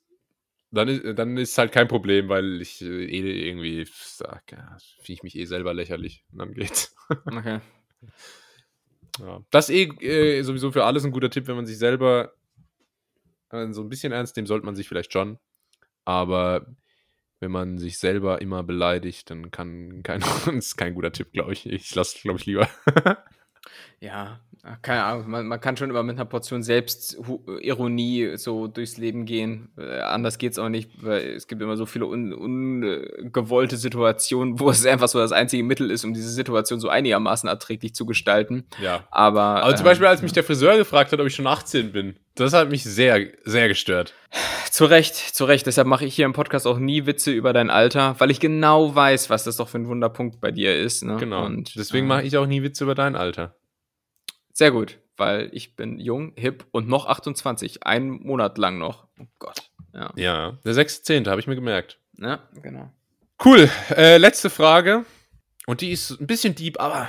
Dann ist, dann ist halt kein Problem, weil ich äh, eh irgendwie sag, ja, finde ich mich eh selber lächerlich. Und dann geht's. Okay. Ja. Das ist eh äh, sowieso für alles ein guter Tipp, wenn man sich selber Also so ein bisschen ernst nehmen sollte man sich vielleicht schon. Aber wenn man sich selber immer beleidigt, dann kann kein, das ist kein guter Tipp, glaube ich. Ich lasse, glaube ich, lieber. Ja, keine Ahnung, man, man kann schon immer mit einer Portion Selbstironie so durchs Leben gehen. Äh, anders geht's auch nicht, weil es gibt immer so viele ungewollte un, Situationen, wo es einfach so das einzige Mittel ist, um diese Situation so einigermaßen erträglich zu gestalten. Ja. Aber, Aber zum ähm, Beispiel, als mich der Friseur gefragt hat, ob ich schon 18 bin, das hat mich sehr, sehr gestört. Zu Recht, zu Recht. Deshalb mache ich hier im Podcast auch nie Witze über dein Alter, weil ich genau weiß, was das doch für ein Wunderpunkt bei dir ist. Ne? Genau. Und Deswegen äh, mache ich auch nie Witze über dein Alter. Sehr gut, weil ich bin jung, hip und noch 28. Einen Monat lang noch. Oh Gott. Ja, Ja, der 6.10. habe ich mir gemerkt. ja genau. Cool. Äh, letzte Frage. Und die ist ein bisschen deep, aber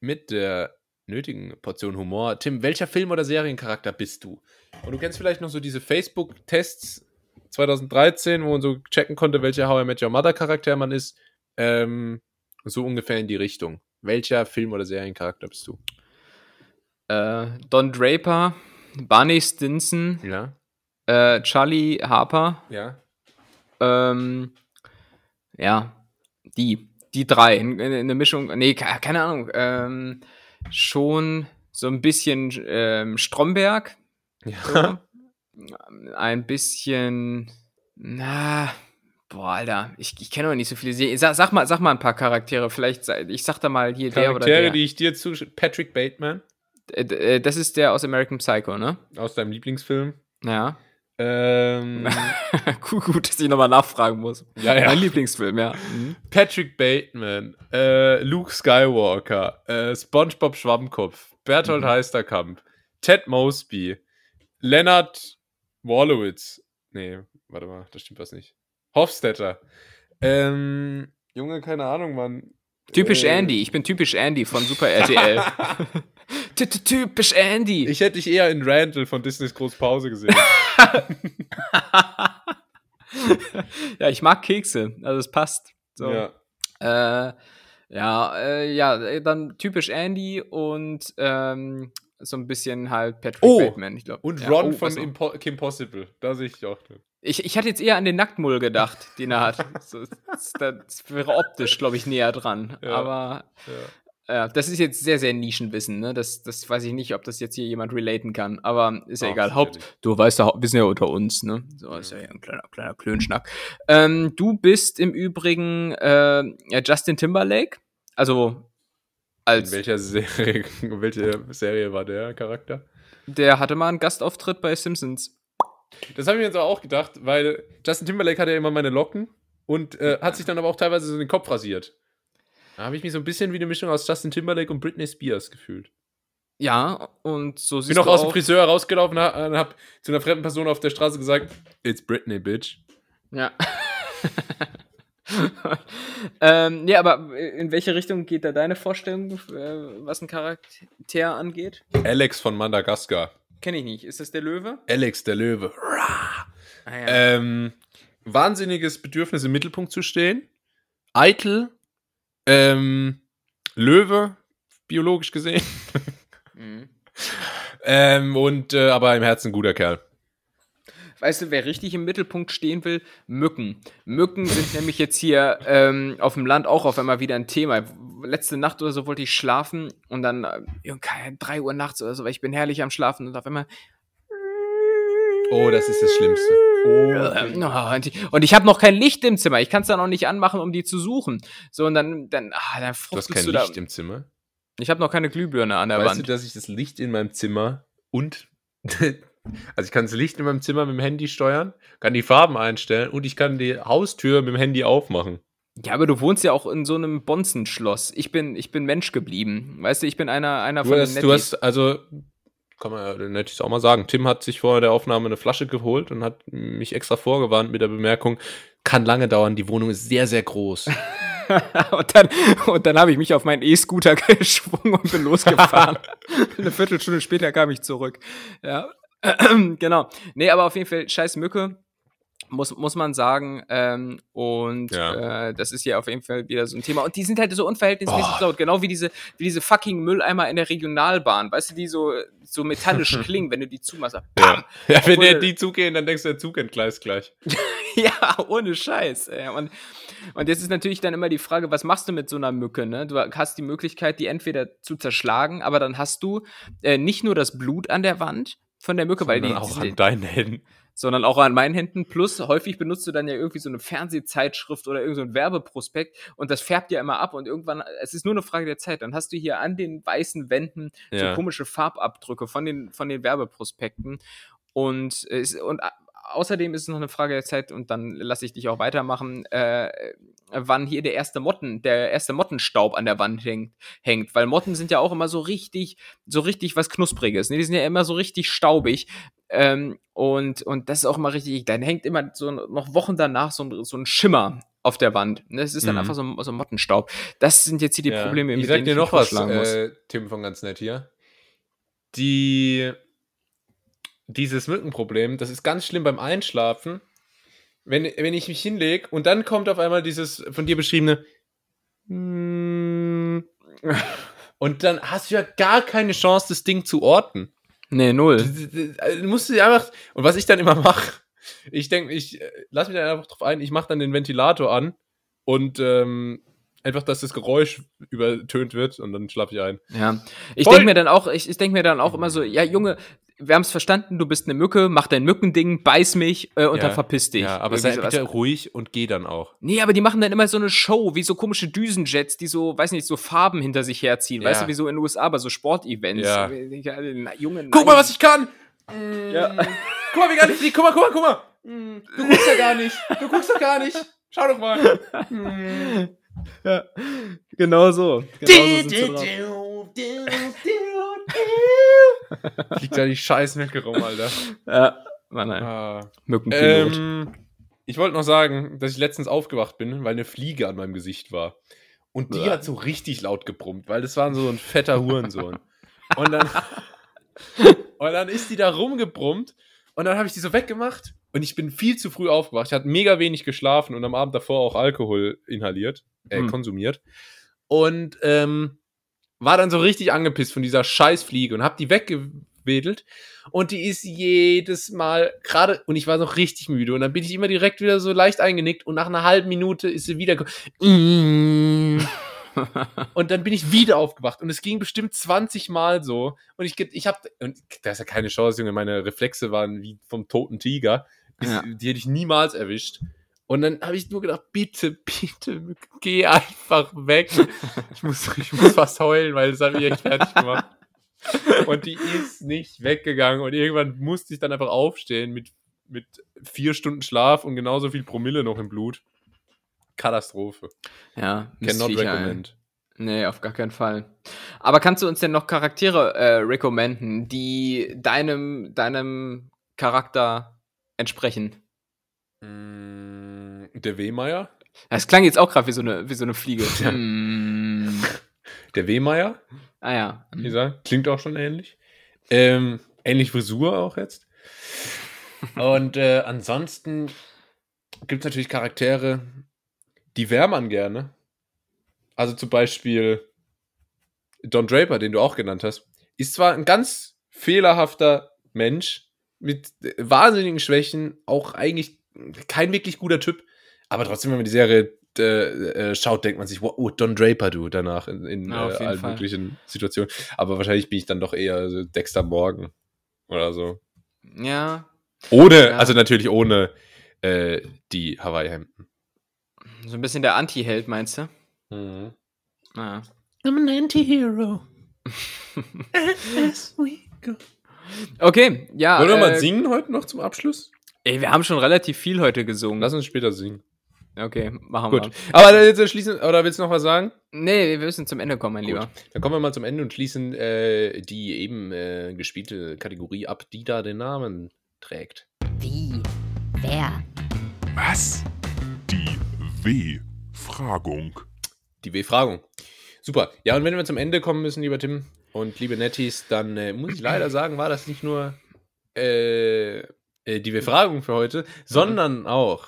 mit der nötigen Portion Humor. Tim, welcher Film- oder Seriencharakter bist du? Und du kennst vielleicht noch so diese Facebook-Tests 2013, wo man so checken konnte, welcher How I Met Your Mother-Charakter man ist. Ähm, so ungefähr in die Richtung. Welcher Film- oder Seriencharakter bist du? Äh, Don Draper, Barney Stinson, Ja. äh, Charlie Harper, Ja. ähm, ja, die, die drei, in, in, in eine Mischung, nee, ke- keine Ahnung, ähm, schon so ein bisschen ähm, Stromberg, Ja. ein bisschen, na, boah, Alter, ich, ich kenne doch nicht so viele Serien. Sag, sag, mal, sag mal ein paar Charaktere, vielleicht, ich sag da mal hier der oder Charaktere, der. die ich dir zu. Patrick Bateman Äh, äh, das ist der aus American Psycho, ne? aus deinem Lieblingsfilm. Ja. Ähm, gut, dass ich nochmal nachfragen muss. Ja, ja. Mein Lieblingsfilm, ja. Mhm. Patrick Bateman, äh, Luke Skywalker, äh, SpongeBob Schwammkopf, Berthold Mhm. Heisterkamp, Ted Mosby, Leonard Wallowitz. Nee, warte mal, das stimmt was nicht. Hofstetter. Ähm, Junge, keine Ahnung, Mann. Typisch Äh, Andy, ich bin typisch Andy von Super RTL. Ty- ty- typisch Andy. Ich hätte dich eher in Randall von Disneys Großpause gesehen. ja, ich mag Kekse, also es passt. So. Ja. Äh, ja, äh, ja, dann typisch Andy und ähm, so ein bisschen halt Patrick Oh, Bateman, ich glaube. Und ja, Ron oh, von noch? Impo Kim Possible. Da sehe ich auch drin. Ich, ich hatte jetzt eher an den Nacktmull gedacht, den er hat. so, das, das wäre optisch, glaube ich, näher dran. Ja. Aber Ja. äh, das ist jetzt sehr, sehr Nischenwissen. Ne? Das, das weiß ich nicht, ob das jetzt hier jemand relaten kann. Aber ist ja Doch, egal. Haupt, du weißt ja, wir sind ja unter uns. Ne? So ist ja hier ein kleiner, kleiner Klönschnack. Ähm, du bist im Übrigen äh, ja, Justin Timberlake. Also In als welcher Serie, in welche Serie war der Charakter? der hatte mal einen Gastauftritt bei Simpsons. Das habe ich mir jetzt auch gedacht, weil Justin Timberlake hat ja immer meine Locken und äh, hat sich dann aber auch teilweise so den Kopf rasiert. Da habe ich mich so ein bisschen wie eine Mischung aus Justin Timberlake und Britney Spears gefühlt. Ja, und so Ich siehst bin noch du aus dem auch- Friseur rausgelaufen und habe zu einer fremden Person auf der Straße gesagt, It's Britney, bitch. Ja. ähm, nee, aber in welche Richtung geht da deine Vorstellung, äh, was ein Charakter angeht? Alex von Madagaskar. Kenne ich nicht. Ist das der Löwe? Alex, der Löwe. Ah, ja. Ähm, wahnsinniges Bedürfnis im Mittelpunkt zu stehen. Eitel. Ähm, Löwe, biologisch gesehen. Mhm. Ähm, und äh, aber im Herzen guter Kerl. Weißt du, wer richtig im Mittelpunkt stehen will? Mücken. Mücken sind nämlich jetzt hier ähm, auf dem Land auch auf einmal wieder ein Thema. Letzte Nacht oder so wollte ich schlafen und dann äh, ja, keine- drei Uhr nachts oder so, weil ich bin herrlich am Schlafen und auf einmal Oh, das ist das Schlimmste. Ähm, oh, und ich, habe noch kein Licht im Zimmer. Ich kann es dann auch nicht anmachen, um die zu suchen. So, und dann, dann, ah, dann Du hast kein du Licht da. im Zimmer. Ich habe noch keine Glühbirne an der Weißt Wand. du, dass ich das Licht in meinem Zimmer und also ich kann das Licht in meinem Zimmer mit dem Handy steuern, kann die Farben einstellen und ich kann die Haustür mit dem Handy aufmachen. ja, aber du wohnst ja auch in so einem Bonzenschloss. Ich bin, ich bin Mensch geblieben. Weißt du, ich bin einer, einer Du von hast, den du Netties. hast, also, kann man ja Nettis auch mal sagen, Tim hat sich vor der Aufnahme eine Flasche geholt und hat mich extra vorgewarnt mit der Bemerkung, kann lange dauern, die Wohnung ist sehr, sehr groß. und dann, und dann habe ich mich auf meinen E-Scooter geschwungen und bin losgefahren. Eine Viertelstunde später kam ich zurück. Ja, genau. Nee, aber auf jeden Fall scheiß Mücke. Muss, muss man sagen. Ähm, und Ja. äh, das ist ja auf jeden Fall wieder so ein Thema. Und die sind halt so unverhältnismäßig Oh. laut, genau wie diese, wie diese fucking Mülleimer in der Regionalbahn. Weißt du, die so, so metallisch klingen, wenn du die zumachst. Bam! Ja, wenn Obwohl- die zugehen, dann denkst du, der Zug entgleist gleich. Ja, ohne Scheiß. Ey. Und, und jetzt ist natürlich dann immer die Frage, was machst du mit so einer Mücke? Ne? Du hast die Möglichkeit, die entweder zu zerschlagen, aber dann hast du äh, nicht nur das Blut an der Wand von der Mücke, weil die, Sondern auch an deinen Händen. Sondern auch an meinen Händen. Plus häufig benutzt du dann ja irgendwie so eine Fernsehzeitschrift oder irgend so ein Werbeprospekt und das färbt ja immer ab und irgendwann, es ist nur eine Frage der Zeit, dann hast du hier an den weißen Wänden Ja. so komische Farbabdrücke von den, von den Werbeprospekten und, und außerdem ist es noch eine Frage der Zeit und dann lasse ich dich auch weitermachen, äh, wann hier der erste Motten, der erste Mottenstaub an der Wand hängt, hängt, weil Motten sind ja auch immer so richtig, so richtig was Knuspriges, ne? die sind ja immer so richtig staubig ähm, und, und das ist auch immer richtig, dann hängt immer so noch Wochen danach so ein, so ein Schimmer auf der Wand. Ne? Es ist dann Mhm. einfach so, so Mottenstaub. Das sind jetzt hier die Ja. Probleme, ich sag dir mich noch was, äh, Tim von ganz nett hier. Die, dieses Mückenproblem, das ist ganz schlimm beim Einschlafen. Wenn, wenn ich mich hinlege und dann kommt auf einmal dieses von dir beschriebene und dann hast du ja gar keine Chance, das Ding zu orten. Nee, null. Du musst dir einfach. Und was ich dann immer mache, ich denke, ich äh, lass mich dann einfach drauf ein, ich mache dann den Ventilator an und ähm, einfach, dass das Geräusch übertönt wird und dann schlafe ich ein. Ja. Ich denke mir dann auch, ich, ich denke mir dann auch immer so, ja, Junge, wir haben es verstanden, du bist eine Mücke, mach dein Mückending, beiß mich äh, und Ja. dann verpiss dich. Ja, aber Irgendwie sei sowas. bitte ruhig und geh dann auch. Nee, aber die machen dann immer so eine Show, wie so komische Düsenjets, die so, weiß nicht, so Farben hinter sich herziehen. Ja. Weißt du, wie so in den USA bei so Sportevents. Ja. Na, Junge, Guck mal, nein. was ich kann! Ja. Guck mal, wie geil ich fliege. Guck mal, guck mal, guck mal. Du guckst ja gar nicht. Du guckst doch gar nicht. Schau doch mal. ja. Genau so. Genau so. Fliegt da die scheiß Mücke rum, Alter. Ja, Mann, nein. Ah. Mückenpilot. Ähm, ich wollte noch sagen, dass ich letztens aufgewacht bin, weil eine Fliege an meinem Gesicht war. Und die Bäh. hat so richtig laut gebrummt, weil das war so ein fetter Hurensohn. Und dann, und dann ist die da rumgebrummt und dann habe ich die so weggemacht und ich bin viel zu früh aufgewacht. Ich hatte mega wenig geschlafen und am Abend davor auch Alkohol inhaliert, äh, Hm. konsumiert. Und ähm, war dann so richtig angepisst von dieser Scheißfliege und hab die weggewedelt. Und die ist jedes Mal gerade, und ich war noch richtig müde. Und dann bin ich immer direkt wieder so leicht eingenickt und nach einer halben Minute ist sie wieder. Mm. Und dann bin ich wieder aufgewacht und es ging bestimmt 20 Mal so. Und ich, ich hab, und da ist ja keine Chance, Junge, meine Reflexe waren wie vom toten Tiger. Ja. Die hätte ich niemals erwischt. Und dann habe ich nur gedacht, bitte, bitte, geh einfach weg. Ich muss, ich muss fast heulen, weil das hat mich echt fertig gemacht. Und die ist nicht weggegangen und irgendwann musste ich dann einfach aufstehen mit, mit vier Stunden Schlaf und genauso viel Promille noch im Blut. Katastrophe. ja, Cannot recommend. Nee, auf gar keinen Fall. Aber kannst du uns denn noch Charaktere äh, recommenden, die deinem, deinem Charakter entsprechen? Mm, Der Wehmeier? Das klang jetzt auch gerade wie, so eine- wie so eine Fliege. Ja. Mm. Der Wehmeier, Ah ja. wie gesagt, klingt auch schon ähnlich. Ähm, ähnlich Frisur auch jetzt. Und äh, ansonsten gibt es natürlich Charaktere, die wärmt man gerne. Also zum Beispiel Don Draper, den du auch genannt hast, ist zwar ein ganz fehlerhafter Mensch mit äh, wahnsinnigen Schwächen, auch eigentlich kein wirklich guter Typ, aber trotzdem, wenn man die Serie äh, äh, schaut, denkt man sich, wow, oh, Don Draper, du, danach in, in Ja, äh, allen Fall. möglichen Situationen. Aber wahrscheinlich bin ich dann doch eher so Dexter Morgan oder so. Ja, Ohne, Ja. also natürlich ohne äh, die Hawaii-Hemden. So ein bisschen der Anti-Held, meinst du? Mhm. Ah. I'm an anti-hero. As we go. Okay, ja. Wollen wir mal äh, singen heute noch zum Abschluss? Ey, wir haben schon relativ viel heute gesungen. Lass uns später singen. okay, machen Gut. wir. Aber dann jetzt schließen, oder willst du noch was sagen? Nee, wir müssen zum Ende kommen, mein Gut. Lieber. Dann kommen wir mal zum Ende und schließen äh, die eben äh, gespielte Kategorie ab, die da den Namen trägt. Wie? Wer? Was? Die W-Fragung. Die Befragung. Super. Ja, und wenn wir zum Ende kommen müssen, lieber Tim und liebe Netties, dann äh, muss ich leider sagen, war das nicht nur äh, äh, die Befragung für heute, sondern auch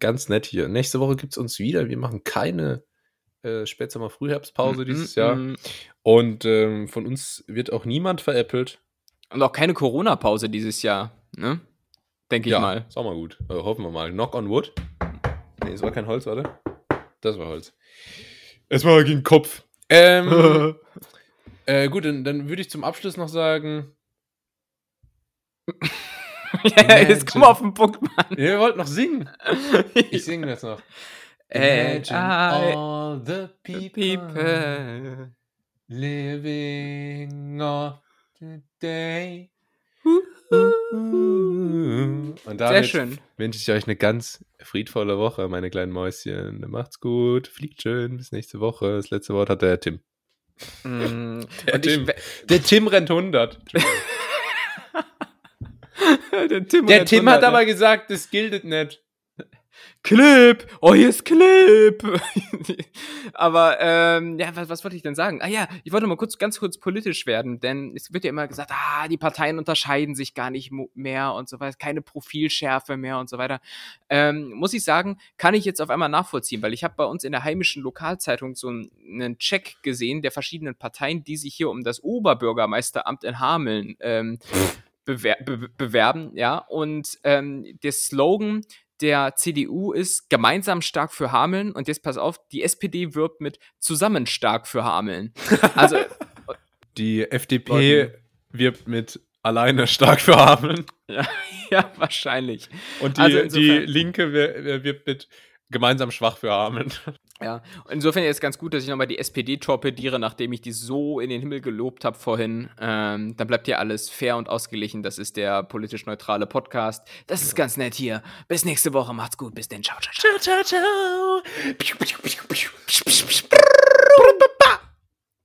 ganz nett hier. Nächste Woche gibt es uns wieder. Wir machen keine äh, Spätsommer Frühherbstpause Mm, dieses mm, Jahr. mm. Und ähm, von uns wird auch niemand veräppelt. Und auch keine Corona-Pause dieses Jahr, ne? Denke ich ja, mal. ist auch mal gut. Also hoffen wir mal. Knock on wood. Nee, es war kein Holz, warte. Das war Holz. Es war gegen den Kopf. Ähm, äh, gut, dann, dann würde ich zum Abschluss noch sagen, ja, jetzt komm auf den Punkt, Mann. wir wollten noch singen. Ich singe das noch. Imagine I- all the people, People. living on today. Und Sehr damit schön. wünsche ich euch eine ganz friedvolle Woche, meine kleinen Mäuschen. Macht's gut, fliegt schön, bis nächste Woche. Das letzte Wort hat der Tim. Mm, Der ich Tim. Der Tim rennt 100. der Tim, Der rennt Tim hat 100, aber gesagt, das giltet nicht. Clip! Oh, hier ist Clip! Aber, ähm, ja, was, was wollte ich denn sagen? Ah ja, ich wollte mal kurz, ganz kurz politisch werden, denn es wird ja immer gesagt, ah, die Parteien unterscheiden sich gar nicht mehr und so weiter, keine Profilschärfe mehr und so weiter. Ähm, muss ich sagen, kann ich jetzt auf einmal nachvollziehen, weil ich habe bei uns in der heimischen Lokalzeitung so einen, einen Check gesehen der verschiedenen Parteien, die sich hier um das Oberbürgermeisteramt in Hameln ähm, bewer be bewerben, ja, und ähm, der Slogan der CDU ist gemeinsam stark für Hameln und jetzt pass auf, die SPD wirbt mit zusammen stark für Hameln. Also Die FDP wirbt mit alleine stark für Hameln. ja, ja, wahrscheinlich. Und die, Also die Linke wir- wirbt mit gemeinsam schwach für Hameln. Ja, insofern jetzt ganz gut, dass ich nochmal die SPD torpediere, nachdem ich die so in den Himmel gelobt habe vorhin. Ähm, dann bleibt hier alles fair und ausgeglichen. Das ist der politisch neutrale Podcast. Das ist ganz nett hier. Bis nächste Woche. Macht's gut. Bis denn. Ciao, ciao, ciao. Ciao, ciao, ciao.